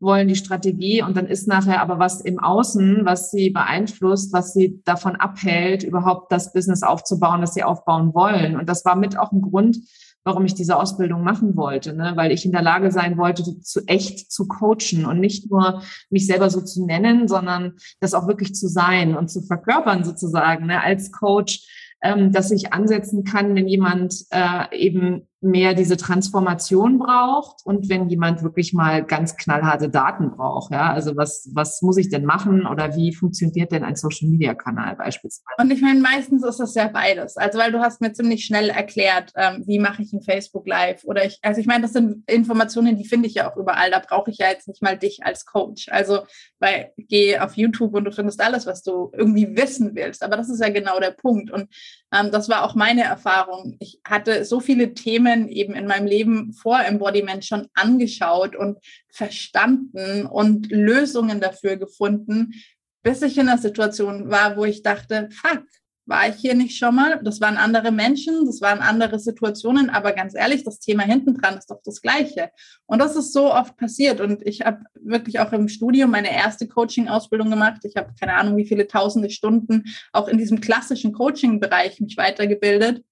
wollen die Strategie und dann ist nachher aber was im Außen, was sie beeinflusst, was sie davon abhält, überhaupt das Business aufzubauen, das sie aufbauen wollen. Und das war mit auch ein Grund, warum ich diese Ausbildung machen wollte, ne? weil ich in der Lage sein wollte, zu echt zu coachen und nicht nur mich selber so zu nennen, sondern das auch wirklich zu sein und zu verkörpern sozusagen ne? als Coach, ähm, dass ich ansetzen kann, wenn jemand äh, eben mehr diese Transformation braucht und wenn jemand wirklich mal ganz knallharte Daten braucht. Ja, also was, was muss ich denn machen oder wie funktioniert denn ein Social Media Kanal beispielsweise? Und ich meine, meistens ist das ja beides. Also weil du hast mir ziemlich schnell erklärt, ähm, wie mache ich ein Facebook Live oder ich, also ich meine, das sind Informationen, die finde ich ja auch überall. Da brauche ich ja jetzt nicht mal dich als Coach. Also weil geh auf YouTube und du findest alles, was du irgendwie wissen willst. Aber das ist ja genau der Punkt. Und ähm, das war auch meine Erfahrung. Ich hatte so viele Themen eben in meinem Leben vor Embodiment schon angeschaut und verstanden und Lösungen dafür gefunden, bis ich in einer Situation war, wo ich dachte, fuck, war ich hier nicht schon mal? Das waren andere Menschen, das waren andere Situationen, aber ganz ehrlich, das Thema hinten dran ist doch das gleiche. Und das ist so oft passiert. Und ich habe wirklich auch im Studium meine erste Coaching-Ausbildung gemacht. Ich habe keine Ahnung, wie viele tausende Stunden auch in diesem klassischen Coaching-Bereich mich weitergebildet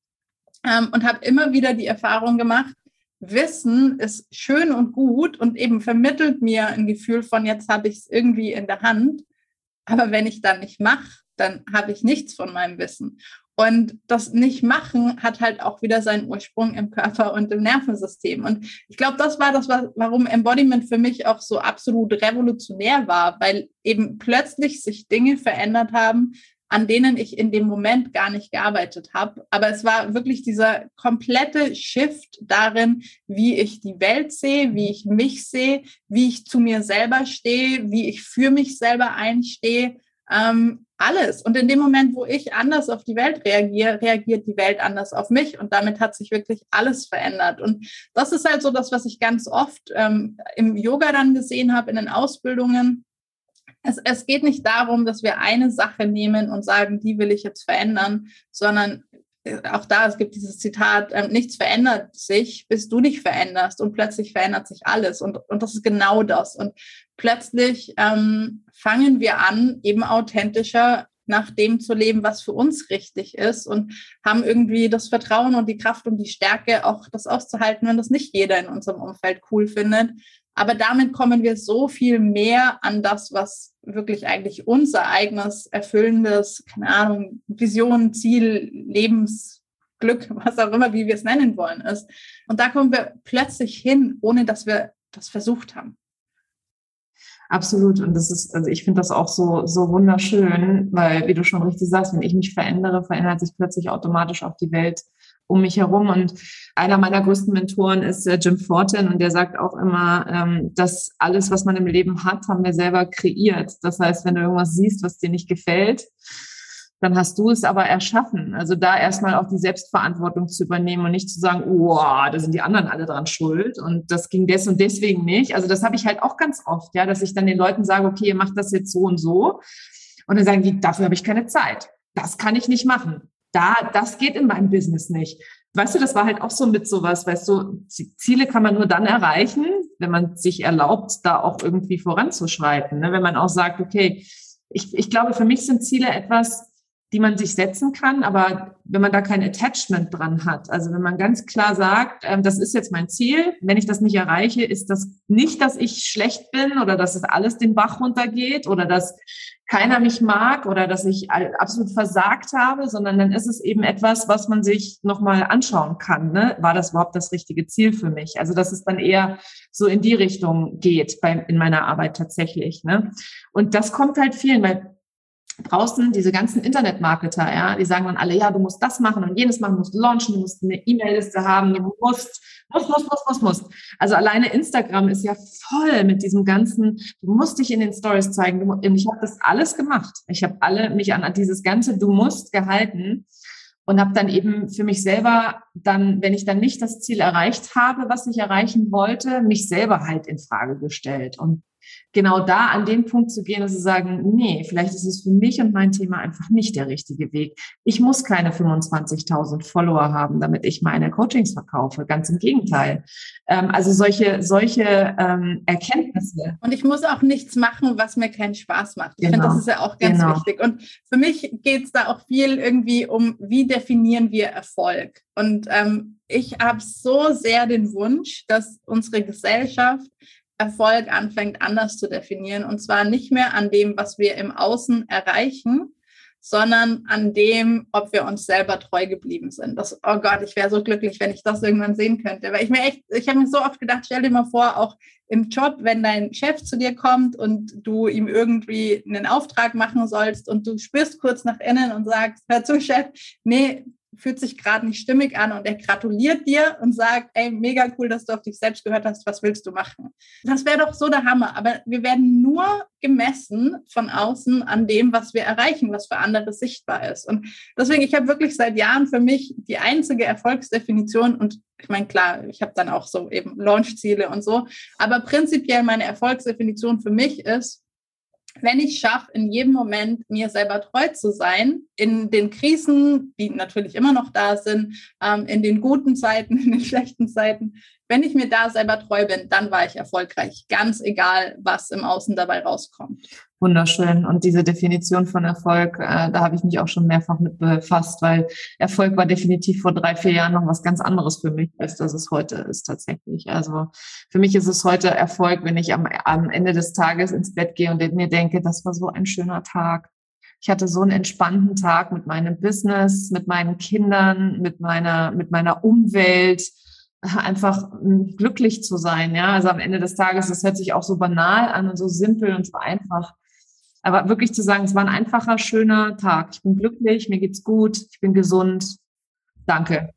ähm, und habe immer wieder die Erfahrung gemacht, Wissen ist schön und gut und eben vermittelt mir ein Gefühl von, jetzt habe ich es irgendwie in der Hand. Aber wenn ich dann nicht mache, dann habe ich nichts von meinem Wissen. Und das Nicht-Machen hat halt auch wieder seinen Ursprung im Körper und im Nervensystem. Und ich glaube, das war das, warum Embodiment für mich auch so absolut revolutionär war, weil eben plötzlich sich Dinge verändert haben, an denen ich in dem Moment gar nicht gearbeitet habe. Aber es war wirklich dieser komplette Shift darin, wie ich die Welt sehe, wie ich mich sehe, wie ich zu mir selber stehe, wie ich für mich selber einstehe ähm, alles. Und in dem Moment, wo ich anders auf die Welt reagiere, reagiert die Welt anders auf mich. Und damit hat sich wirklich alles verändert. Und das ist halt so das, was ich ganz oft ähm, im Yoga dann gesehen habe, in den Ausbildungen. Es, es geht nicht darum, dass wir eine Sache nehmen und sagen, die will ich jetzt verändern, sondern äh, auch da, es gibt dieses Zitat, äh, nichts verändert sich, bis du dich veränderst und plötzlich verändert sich alles. Und, und das ist genau das. Und plötzlich ähm, fangen wir an, eben authentischer nach dem zu leben, was für uns richtig ist und haben irgendwie das Vertrauen und die Kraft und die Stärke, auch das auszuhalten, wenn das nicht jeder in unserem Umfeld cool findet. Aber damit kommen wir so viel mehr an das, was wirklich eigentlich unser eigenes erfüllendes, keine Ahnung, Vision, Ziel, Lebensglück, <laughs> was auch immer, wie wir es nennen wollen, ist. Und da kommen wir plötzlich hin, ohne dass wir das versucht haben. Absolut. Und das ist, also ich finde das auch so, so wunderschön, weil, wie du schon richtig sagst, wenn ich mich verändere, verändert sich plötzlich automatisch auch die Welt um mich herum. Und einer meiner größten Mentoren ist äh, Jim Fortin und der sagt auch immer, ähm, dass alles, was man im Leben hat, haben wir selber kreiert. Das heißt, wenn du irgendwas siehst, was dir nicht gefällt, dann hast du es aber erschaffen. Also da erstmal auch die Selbstverantwortung zu übernehmen und nicht zu sagen, oh, da sind die anderen alle dran schuld und das ging des und deswegen nicht. Also das habe ich halt auch ganz oft, ja, dass ich dann den Leuten sage, okay, ihr macht das jetzt so und so. Und dann sagen die, dafür habe ich keine Zeit. Das kann ich nicht machen. Da, das geht in meinem Business nicht. Weißt du, das war halt auch so mit sowas, weißt du, Ziele kann man nur dann erreichen, wenn man sich erlaubt, da auch irgendwie voranzuschreiten. Ne? Wenn man auch sagt, okay, ich, ich glaube, für mich sind Ziele etwas, die man sich setzen kann, aber wenn man da kein Attachment dran hat, also wenn man ganz klar sagt, ähm, das ist jetzt mein Ziel, wenn ich das nicht erreiche, ist das nicht, dass ich schlecht bin oder dass es alles den Bach runtergeht oder dass keiner mich mag oder dass ich absolut versagt habe, sondern dann ist es eben etwas, was man sich nochmal anschauen kann. Ne? War das überhaupt das richtige Ziel für mich? Also dass es dann eher so in die Richtung geht bei, in meiner Arbeit tatsächlich. Ne? Und das kommt halt vielen, weil draußen diese ganzen Internetmarketer, ja, die sagen dann alle, ja, du musst das machen und jenes machen, du musst launchen, du musst eine E-Mail-Liste haben, du musst, musst, musst, musst, musst, musst. Also alleine Instagram ist ja voll mit diesem ganzen, du musst dich in den Stories zeigen. Du, ich habe das alles gemacht. Ich habe alle mich an dieses ganze Du musst gehalten und habe dann eben für mich selber dann, wenn ich dann nicht das Ziel erreicht habe, was ich erreichen wollte, mich selber halt in Frage gestellt und genau da an den Punkt zu gehen und zu sagen, nee, vielleicht ist es für mich und mein Thema einfach nicht der richtige Weg. Ich muss keine 25.000 Follower haben, damit ich meine Coachings verkaufe. Ganz im Gegenteil. Ähm, also solche, solche ähm, Erkenntnisse. Und ich muss auch nichts machen, was mir keinen Spaß macht. Ich genau. finde, das ist ja auch ganz genau. wichtig. Und für mich geht es da auch viel irgendwie um, wie definieren wir Erfolg? Und ähm, ich habe so sehr den Wunsch, dass unsere Gesellschaft Erfolg anfängt anders zu definieren. Und zwar nicht mehr an dem, was wir im Außen erreichen, sondern an dem, ob wir uns selber treu geblieben sind. Das, oh Gott, ich wäre so glücklich, wenn ich das irgendwann sehen könnte. Weil ich mir echt, ich habe mir so oft gedacht, stell dir mal vor, auch im Job, wenn dein Chef zu dir kommt und du ihm irgendwie einen Auftrag machen sollst und du spürst kurz nach innen und sagst, hör zu, Chef, nee, fühlt sich gerade nicht stimmig an und er gratuliert dir und sagt, ey, mega cool, dass du auf dich selbst gehört hast, was willst du machen? Das wäre doch so der Hammer. Aber wir werden nur gemessen von außen an dem, was wir erreichen, was für andere sichtbar ist. Und deswegen, ich habe wirklich seit Jahren für mich die einzige Erfolgsdefinition und ich meine, klar, ich habe dann auch so eben Launchziele und so, aber prinzipiell meine Erfolgsdefinition für mich ist, wenn ich schaffe, in jedem Moment mir selber treu zu sein, in den Krisen, die natürlich immer noch da sind, ähm, in den guten Zeiten, <laughs> in den schlechten Zeiten, wenn ich mir da selber treu bin, dann war ich erfolgreich, ganz egal, was im Außen dabei rauskommt. Wunderschön. Und diese Definition von Erfolg, äh, da habe ich mich auch schon mehrfach mit befasst, weil Erfolg war definitiv vor drei, vier Jahren noch was ganz anderes für mich, als das es heute ist tatsächlich. Also für mich ist es heute Erfolg, wenn ich am, am Ende des Tages ins Bett gehe und mir denke, das war so ein schöner Tag. Ich hatte so einen entspannten Tag mit meinem Business, mit meinen Kindern, mit meiner, mit meiner Umwelt einfach hm, glücklich zu sein. Ja, also am Ende des Tages, das hört sich auch so banal an und so simpel und so einfach. Aber wirklich zu sagen, es war ein einfacher, schöner Tag. Ich bin glücklich, mir geht's gut, ich bin gesund. Danke.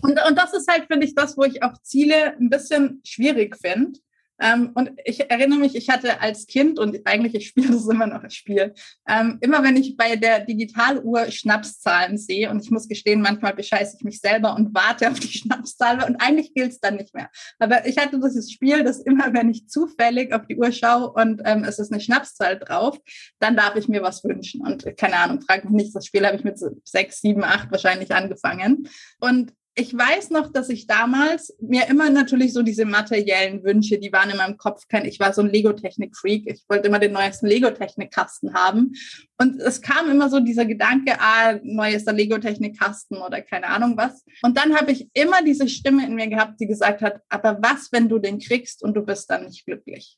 Und, und das ist halt, finde ich, das, wo ich auch Ziele ein bisschen schwierig finde. Ähm, und ich erinnere mich, ich hatte als Kind, und eigentlich ich spiele <laughs> das immer noch als Spiel, ähm, immer wenn ich bei der Digitaluhr Schnapszahlen sehe, und ich muss gestehen, manchmal bescheiße ich mich selber und warte auf die <laughs> Schnapszahl, und eigentlich gilt es dann nicht mehr. Aber ich hatte dieses Spiel, dass immer, wenn ich zufällig auf die Uhr schaue und ähm, es ist eine Schnapszahl drauf, dann darf ich mir was wünschen. Und keine Ahnung, frag mich nicht, das Spiel habe ich mit sechs, sieben, acht wahrscheinlich angefangen. Und ich weiß noch, dass ich damals mir immer natürlich so diese materiellen Wünsche, die waren in meinem Kopf. Ich war so ein Lego-Technik-Freak. Ich wollte immer den neuesten Lego-Technik-Kasten haben. Und es kam immer so dieser Gedanke, ah, neuester Lego-Technik-Kasten oder keine Ahnung was. Und dann habe ich immer diese Stimme in mir gehabt, die gesagt hat, aber was, wenn du den kriegst und du bist dann nicht glücklich?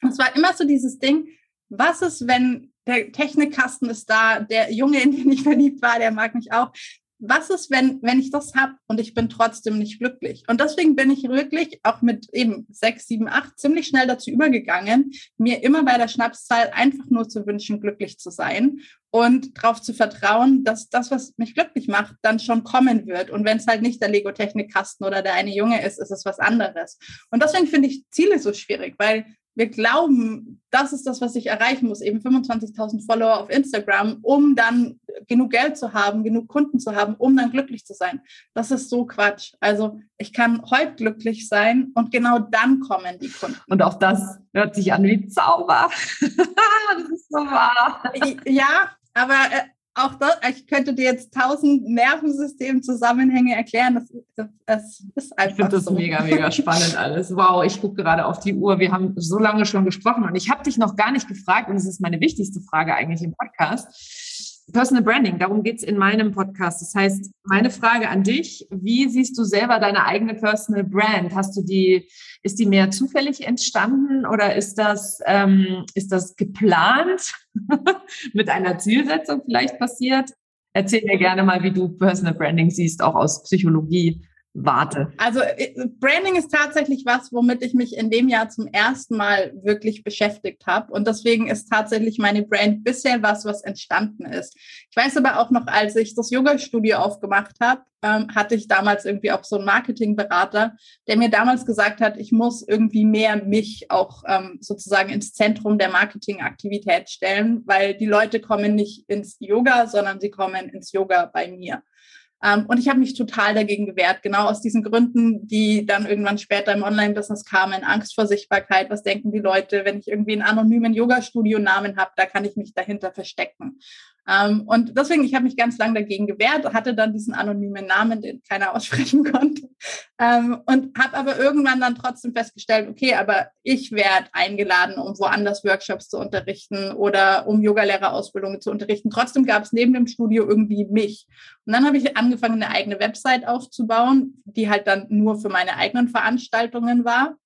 Und es war immer so dieses Ding, was ist, wenn der Technikkasten ist da, der Junge, in den ich verliebt war, der mag mich auch was ist, wenn, wenn ich das habe und ich bin trotzdem nicht glücklich? Und deswegen bin ich wirklich auch mit eben sechs, sieben, acht ziemlich schnell dazu übergegangen, mir immer bei der Schnapszahl einfach nur zu wünschen, glücklich zu sein und darauf zu vertrauen, dass das, was mich glücklich macht, dann schon kommen wird. Und wenn es halt nicht der Lego-Technik-Kasten oder der eine Junge ist, ist es was anderes. Und deswegen finde ich Ziele so schwierig, weil wir glauben, das ist das, was ich erreichen muss, eben 25.000 Follower auf Instagram, um dann genug Geld zu haben, genug Kunden zu haben, um dann glücklich zu sein. Das ist so Quatsch. Also ich kann heute glücklich sein und genau dann kommen die Kunden. Und auch das hört sich an wie Zauber. <laughs> das ist so wahr. Ja, aber äh, auch das, ich könnte dir jetzt tausend Nervensystemzusammenhänge erklären. Das, das, das ist einfach. Ich finde das so. mega, mega <laughs> spannend alles. Wow, ich gucke gerade auf die Uhr. Wir haben so lange schon gesprochen und ich habe dich noch gar nicht gefragt, und es ist meine wichtigste Frage eigentlich im Podcast. Personal Branding, darum geht's in meinem Podcast. Das heißt, meine Frage an dich, wie siehst du selber deine eigene Personal Brand? Hast du die, ist die mehr zufällig entstanden oder ist das, ähm, ist das geplant <laughs> mit einer Zielsetzung vielleicht passiert? Erzähl mir gerne mal, wie du Personal Branding siehst, auch aus Psychologie warte. Also äh, Branding ist tatsächlich was, womit ich mich in dem Jahr zum ersten Mal wirklich beschäftigt habe. Und deswegen ist tatsächlich meine Brand bisher was, was entstanden ist. Ich weiß aber auch noch, als ich das Yoga-Studio aufgemacht habe, ähm, hatte ich damals irgendwie auch so einen Marketingberater, der mir damals gesagt hat, ich muss irgendwie mehr mich auch ähm, sozusagen ins Zentrum der Marketingaktivität stellen, weil die Leute kommen nicht ins Yoga, sondern sie kommen ins Yoga bei mir. Ähm, und ich habe mich total dagegen gewehrt, genau aus diesen Gründen, die dann irgendwann später im Online-Business kamen. Angst vor Sichtbarkeit, was denken die Leute, wenn ich irgendwie einen anonymen Yoga-Studio-Namen habe, da kann ich mich dahinter verstecken. Ähm, und deswegen, ich habe mich ganz lange dagegen gewehrt, hatte dann diesen anonymen Namen, den keiner <laughs> aussprechen konnte. Ähm, und habe aber irgendwann dann trotzdem festgestellt, okay, aber ich werde eingeladen, um woanders Workshops zu unterrichten oder um Yogalehrerausbildungen zu unterrichten. Trotzdem gab es neben dem Studio irgendwie mich. Und dann habe ich angefangen, eine eigene Website aufzubauen, die halt dann nur für meine eigenen Veranstaltungen war.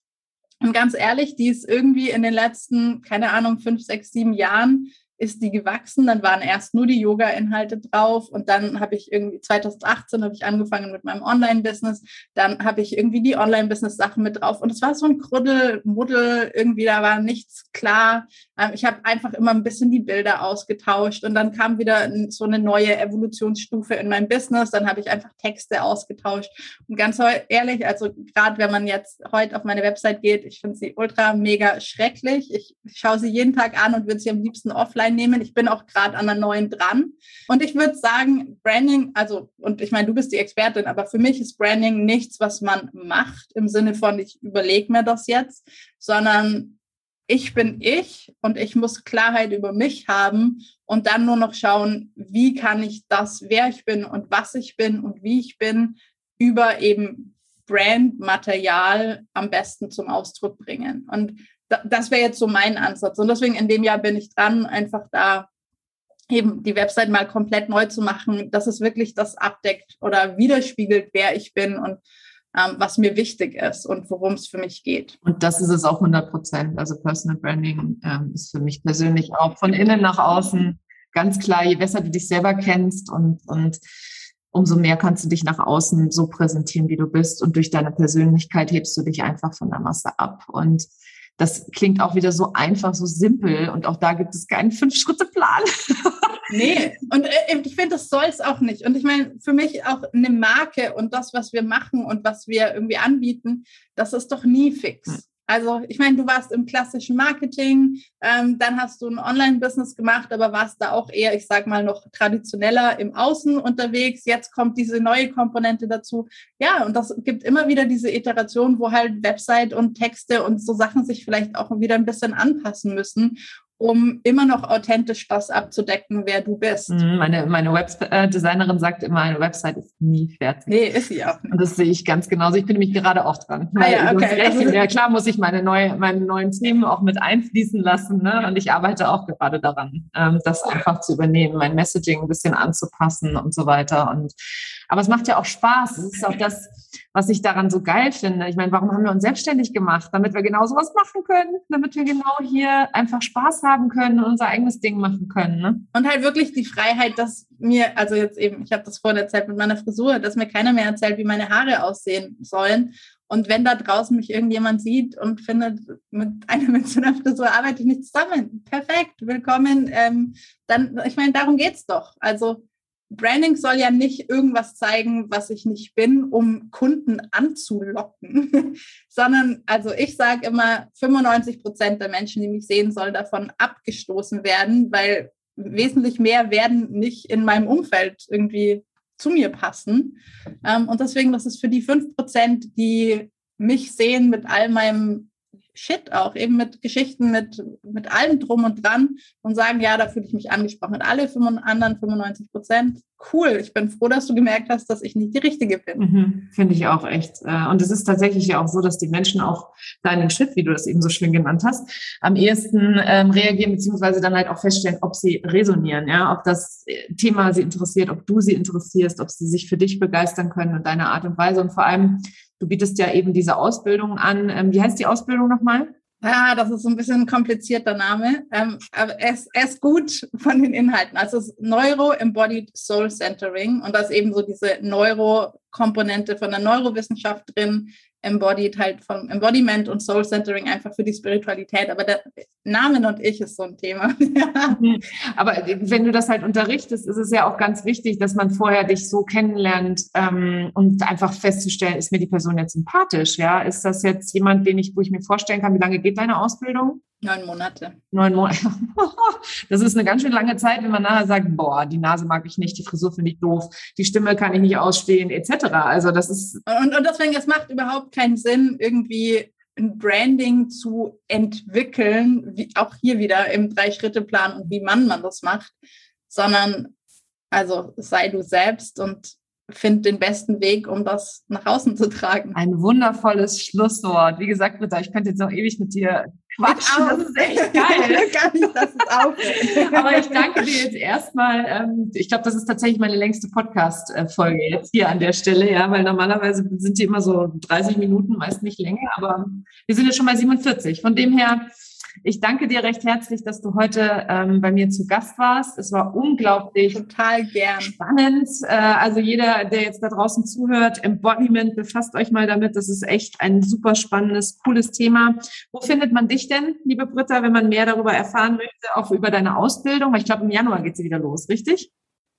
Und ganz ehrlich, die ist irgendwie in den letzten, keine Ahnung, fünf, sechs, sieben Jahren ist die gewachsen. Dann waren erst nur die Yoga-Inhalte drauf und dann habe ich irgendwie 2018 habe ich angefangen mit meinem Online-Business. Dann habe ich irgendwie die Online-Business-Sachen mit drauf und es war so ein Kruddel, Muddel, irgendwie da war nichts klar. Ähm, ich habe einfach immer ein bisschen die Bilder ausgetauscht und dann kam wieder so eine neue Evolutionsstufe in meinem Business. Dann habe ich einfach Texte ausgetauscht und ganz ehrlich, also gerade wenn man jetzt heute auf meine Website geht, ich finde sie ultra mega schrecklich. Ich schaue sie jeden Tag an und würde sie am liebsten offline einnehmen. Ich bin auch gerade an der neuen dran. Und ich würde sagen, Branding, also, und ich meine, du bist die Expertin, aber für mich ist Branding nichts, was man macht im Sinne von, ich überlege mir das jetzt, sondern ich bin ich und ich muss Klarheit über mich haben und dann nur noch schauen, wie kann ich das, wer ich bin und was ich bin und wie ich bin, über eben Brandmaterial am besten zum Ausdruck bringen. Und das wäre jetzt so mein Ansatz. Und deswegen in dem Jahr bin ich dran, einfach da eben die Website mal komplett neu zu machen, dass es wirklich das abdeckt oder widerspiegelt, wer ich bin und ähm, was mir wichtig ist und worum es für mich geht. Und das ist es auch 100 Prozent. Also Personal Branding ähm, ist für mich persönlich auch von innen nach außen ganz klar, je besser du dich selber kennst und, und umso mehr kannst du dich nach außen so präsentieren, wie du bist. Und durch deine Persönlichkeit hebst du dich einfach von der Masse ab. Und das klingt auch wieder so einfach, so simpel und auch da gibt es keinen Fünf-Schritte-Plan. <laughs> nee, und äh, ich finde, das soll es auch nicht. Und ich meine, für mich auch eine Marke und das, was wir machen und was wir irgendwie anbieten, das ist doch nie fix. Also ich meine, du warst im klassischen Marketing, ähm, dann hast du ein Online-Business gemacht, aber warst da auch eher, ich sag mal, noch traditioneller im Außen unterwegs. Jetzt kommt diese neue Komponente dazu. Ja, und das gibt immer wieder diese Iteration, wo halt Website und Texte und so Sachen sich vielleicht auch wieder ein bisschen anpassen müssen um immer noch authentisch das abzudecken, wer du bist. Mhm, meine, meine Webdesignerin sagt immer, eine Website ist nie fertig. Nee, ist sie auch nicht. Und das sehe ich ganz genauso. Ich bin nämlich gerade auch dran. Ah, ja, okay. Also, <laughs> ja, klar muss ich meine, neue, meine neuen Themen auch mit einfließen lassen. Ne? Und ich arbeite auch gerade daran, ähm, das einfach zu übernehmen, mein Messaging ein bisschen anzupassen und so weiter. Und aber es macht ja auch Spaß. Es ist auch <laughs> das, was ich daran so geil finde. Ich meine, warum haben wir uns selbstständig gemacht? Damit wir genau sowas machen können, damit wir genau hier einfach Spaß haben können und unser eigenes Ding machen können. Ne? Und halt wirklich die Freiheit, dass mir, also jetzt eben, ich habe das vorhin erzählt mit meiner Frisur, dass mir keiner mehr erzählt, wie meine Haare aussehen sollen. Und wenn da draußen mich irgendjemand sieht und findet, mit <laughs> einer mit so einer Frisur arbeite ich nicht zusammen, perfekt, willkommen. Ähm, dann, ich meine, darum geht's doch. Also Branding soll ja nicht irgendwas zeigen, was ich nicht bin, um Kunden anzulocken, <laughs> sondern also ich sage immer, 95 Prozent der Menschen, die mich sehen, sollen davon abgestoßen werden, weil wesentlich mehr werden nicht in meinem Umfeld irgendwie zu mir passen. Ähm, und deswegen, das ist für die 5 Prozent, die mich sehen mit all meinem Shit auch, eben mit Geschichten, mit, mit allem drum und dran und sagen, ja, da fühle ich mich angesprochen. Und alle anderen 95 Prozent, cool. Ich bin froh, dass du gemerkt hast, dass ich nicht die Richtige bin. Mhm, Finde ich auch echt. Äh, und es ist tatsächlich ja auch so, dass die Menschen auch deinen Shit, wie du das eben so schön genannt hast, am ehesten ähm, reagieren, beziehungsweise dann halt auch feststellen, ob sie resonieren, ja, ob das äh, Thema sie interessiert, ob du sie interessierst, ob sie sich für dich begeistern können und deine Art und Weise. Und vor allem, Du bietest ja eben diese Ausbildung an. Ähm, wie heißt die Ausbildung nochmal? Ja, das ist so ein bisschen ein komplizierter Name, ähm, aber er er ist gut von den Inhalten. Also es ist Neuro-Embodied Soul Centering und da ist eben so diese Neuro-Komponente von der Neurowissenschaft drin, embodied halt vom Embodiment und Soul Centering einfach für die Spiritualität. Aber der Namen und ich ist so ein Thema. <laughs> Mhm. Aber wenn du das halt unterrichtest, ist es ja auch ganz wichtig, dass man vorher dich so kennenlernt ähm, und einfach festzustellen, ist mir die Person jetzt sympathisch? Ja, ist das jetzt jemand, den ich, wo ich mir vorstellen kann, wie lange geht deine Ausbildung? Neun Monate. Neun Monate. <laughs> Das ist eine ganz schön lange Zeit, wenn man nachher sagt, boah, die Nase mag ich nicht, die Frisur finde ich doof, die Stimme kann ich nicht ausstehen, etc. Also das ist. Und, und deswegen, es macht überhaupt keinen Sinn, irgendwie ein Branding zu entwickeln, wie auch hier wieder im Drei-Schritte-Plan und wie man man das macht, sondern also sei du selbst und find den besten Weg, um das nach außen zu tragen. Ein wundervolles Schlusswort. Wie gesagt, Britta, ich könnte jetzt noch ewig mit dir quatschen. Das ist echt geil. <laughs> Gar nicht. <laughs> Aber ich danke dir jetzt erstmal. Ähm, ich glaube, das ist tatsächlich meine längste Podcast-Folge jetzt hier an der Stelle, ja, weil normalerweise sind die immer so 30 Minuten, meist nicht länger, aber wir sind jetzt schon bei 47. Von dem her ich danke dir recht herzlich, dass du heute ähm, bei mir zu Gast warst. Es war unglaublich total gern spannend. Äh, also jeder, der jetzt da draußen zuhört, Embodiment, befasst euch mal damit. Das ist echt ein super spannendes, cooles Thema. Wo findet man dich denn, liebe Britta, wenn man mehr darüber erfahren möchte, auch über deine Ausbildung? Weil ich glaube, im Januar geht sie wieder los, richtig?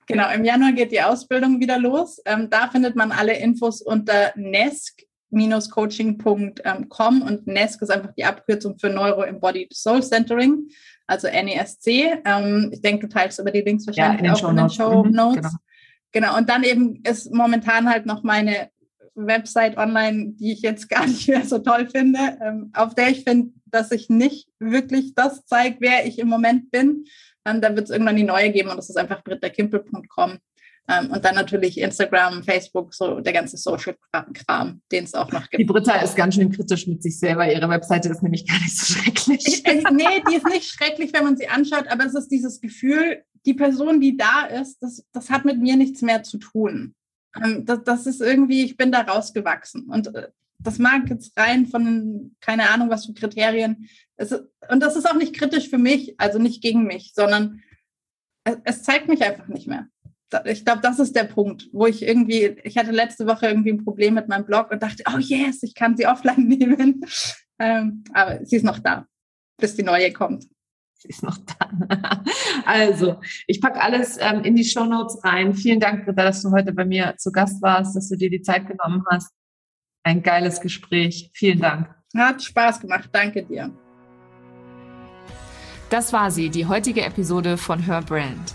Genau, im Januar geht die Ausbildung wieder los. Ähm, da findet man alle Infos unter NESC, coaching.com und NESC ist einfach die Abkürzung für Neuro Embodied Soul Centering, also NESC. Ähm, ich denke, du teilst über die Links wahrscheinlich ja, in auch in den Show Notes. Mhm, genau. genau. Und dann eben ist momentan halt noch meine Website online, die ich jetzt gar nicht mehr so toll finde, ähm, auf der ich finde, dass ich nicht wirklich das zeige, wer ich im Moment bin. Ähm, da wird es irgendwann die neue geben und das ist einfach brittakimpel.com. Ähm, und dann natürlich Instagram, Facebook, so der ganze Social-Kram, den es auch noch gibt. Die Britta ist ganz schön kritisch mit sich selber. Ihre Webseite ist nämlich gar nicht so schrecklich. nee, die ist nicht schrecklich, wenn man sie anschaut, aber es ist dieses Gefühl, die Person, die da ist, das, das hat mit mir nichts mehr zu tun. Ähm, das, das ist irgendwie, ich bin da rausgewachsen. Und äh, das mag jetzt rein von, keine Ahnung, was für Kriterien. Ist, und das ist auch nicht kritisch für mich, also nicht gegen mich, sondern es, es zeigt mich einfach nicht mehr ich glaube, das ist der Punkt, wo ich irgendwie, ich hatte letzte Woche irgendwie ein Problem mit meinem Blog und dachte, oh yes, ich kann sie offline <laughs> nehmen. Ähm, aber sie ist noch da, bis die neue kommt. Sie ist noch da. <laughs> Also, ich packe alles ähm, in die Show Notes rein. Vielen Dank, Britta, dass du heute bei mir zu Gast warst, dass du dir die Zeit genommen hast. Ein geiles Gespräch. Vielen Dank. Hat Spaß gemacht. Danke dir. Das war sie, die heutige Episode von Her Brand.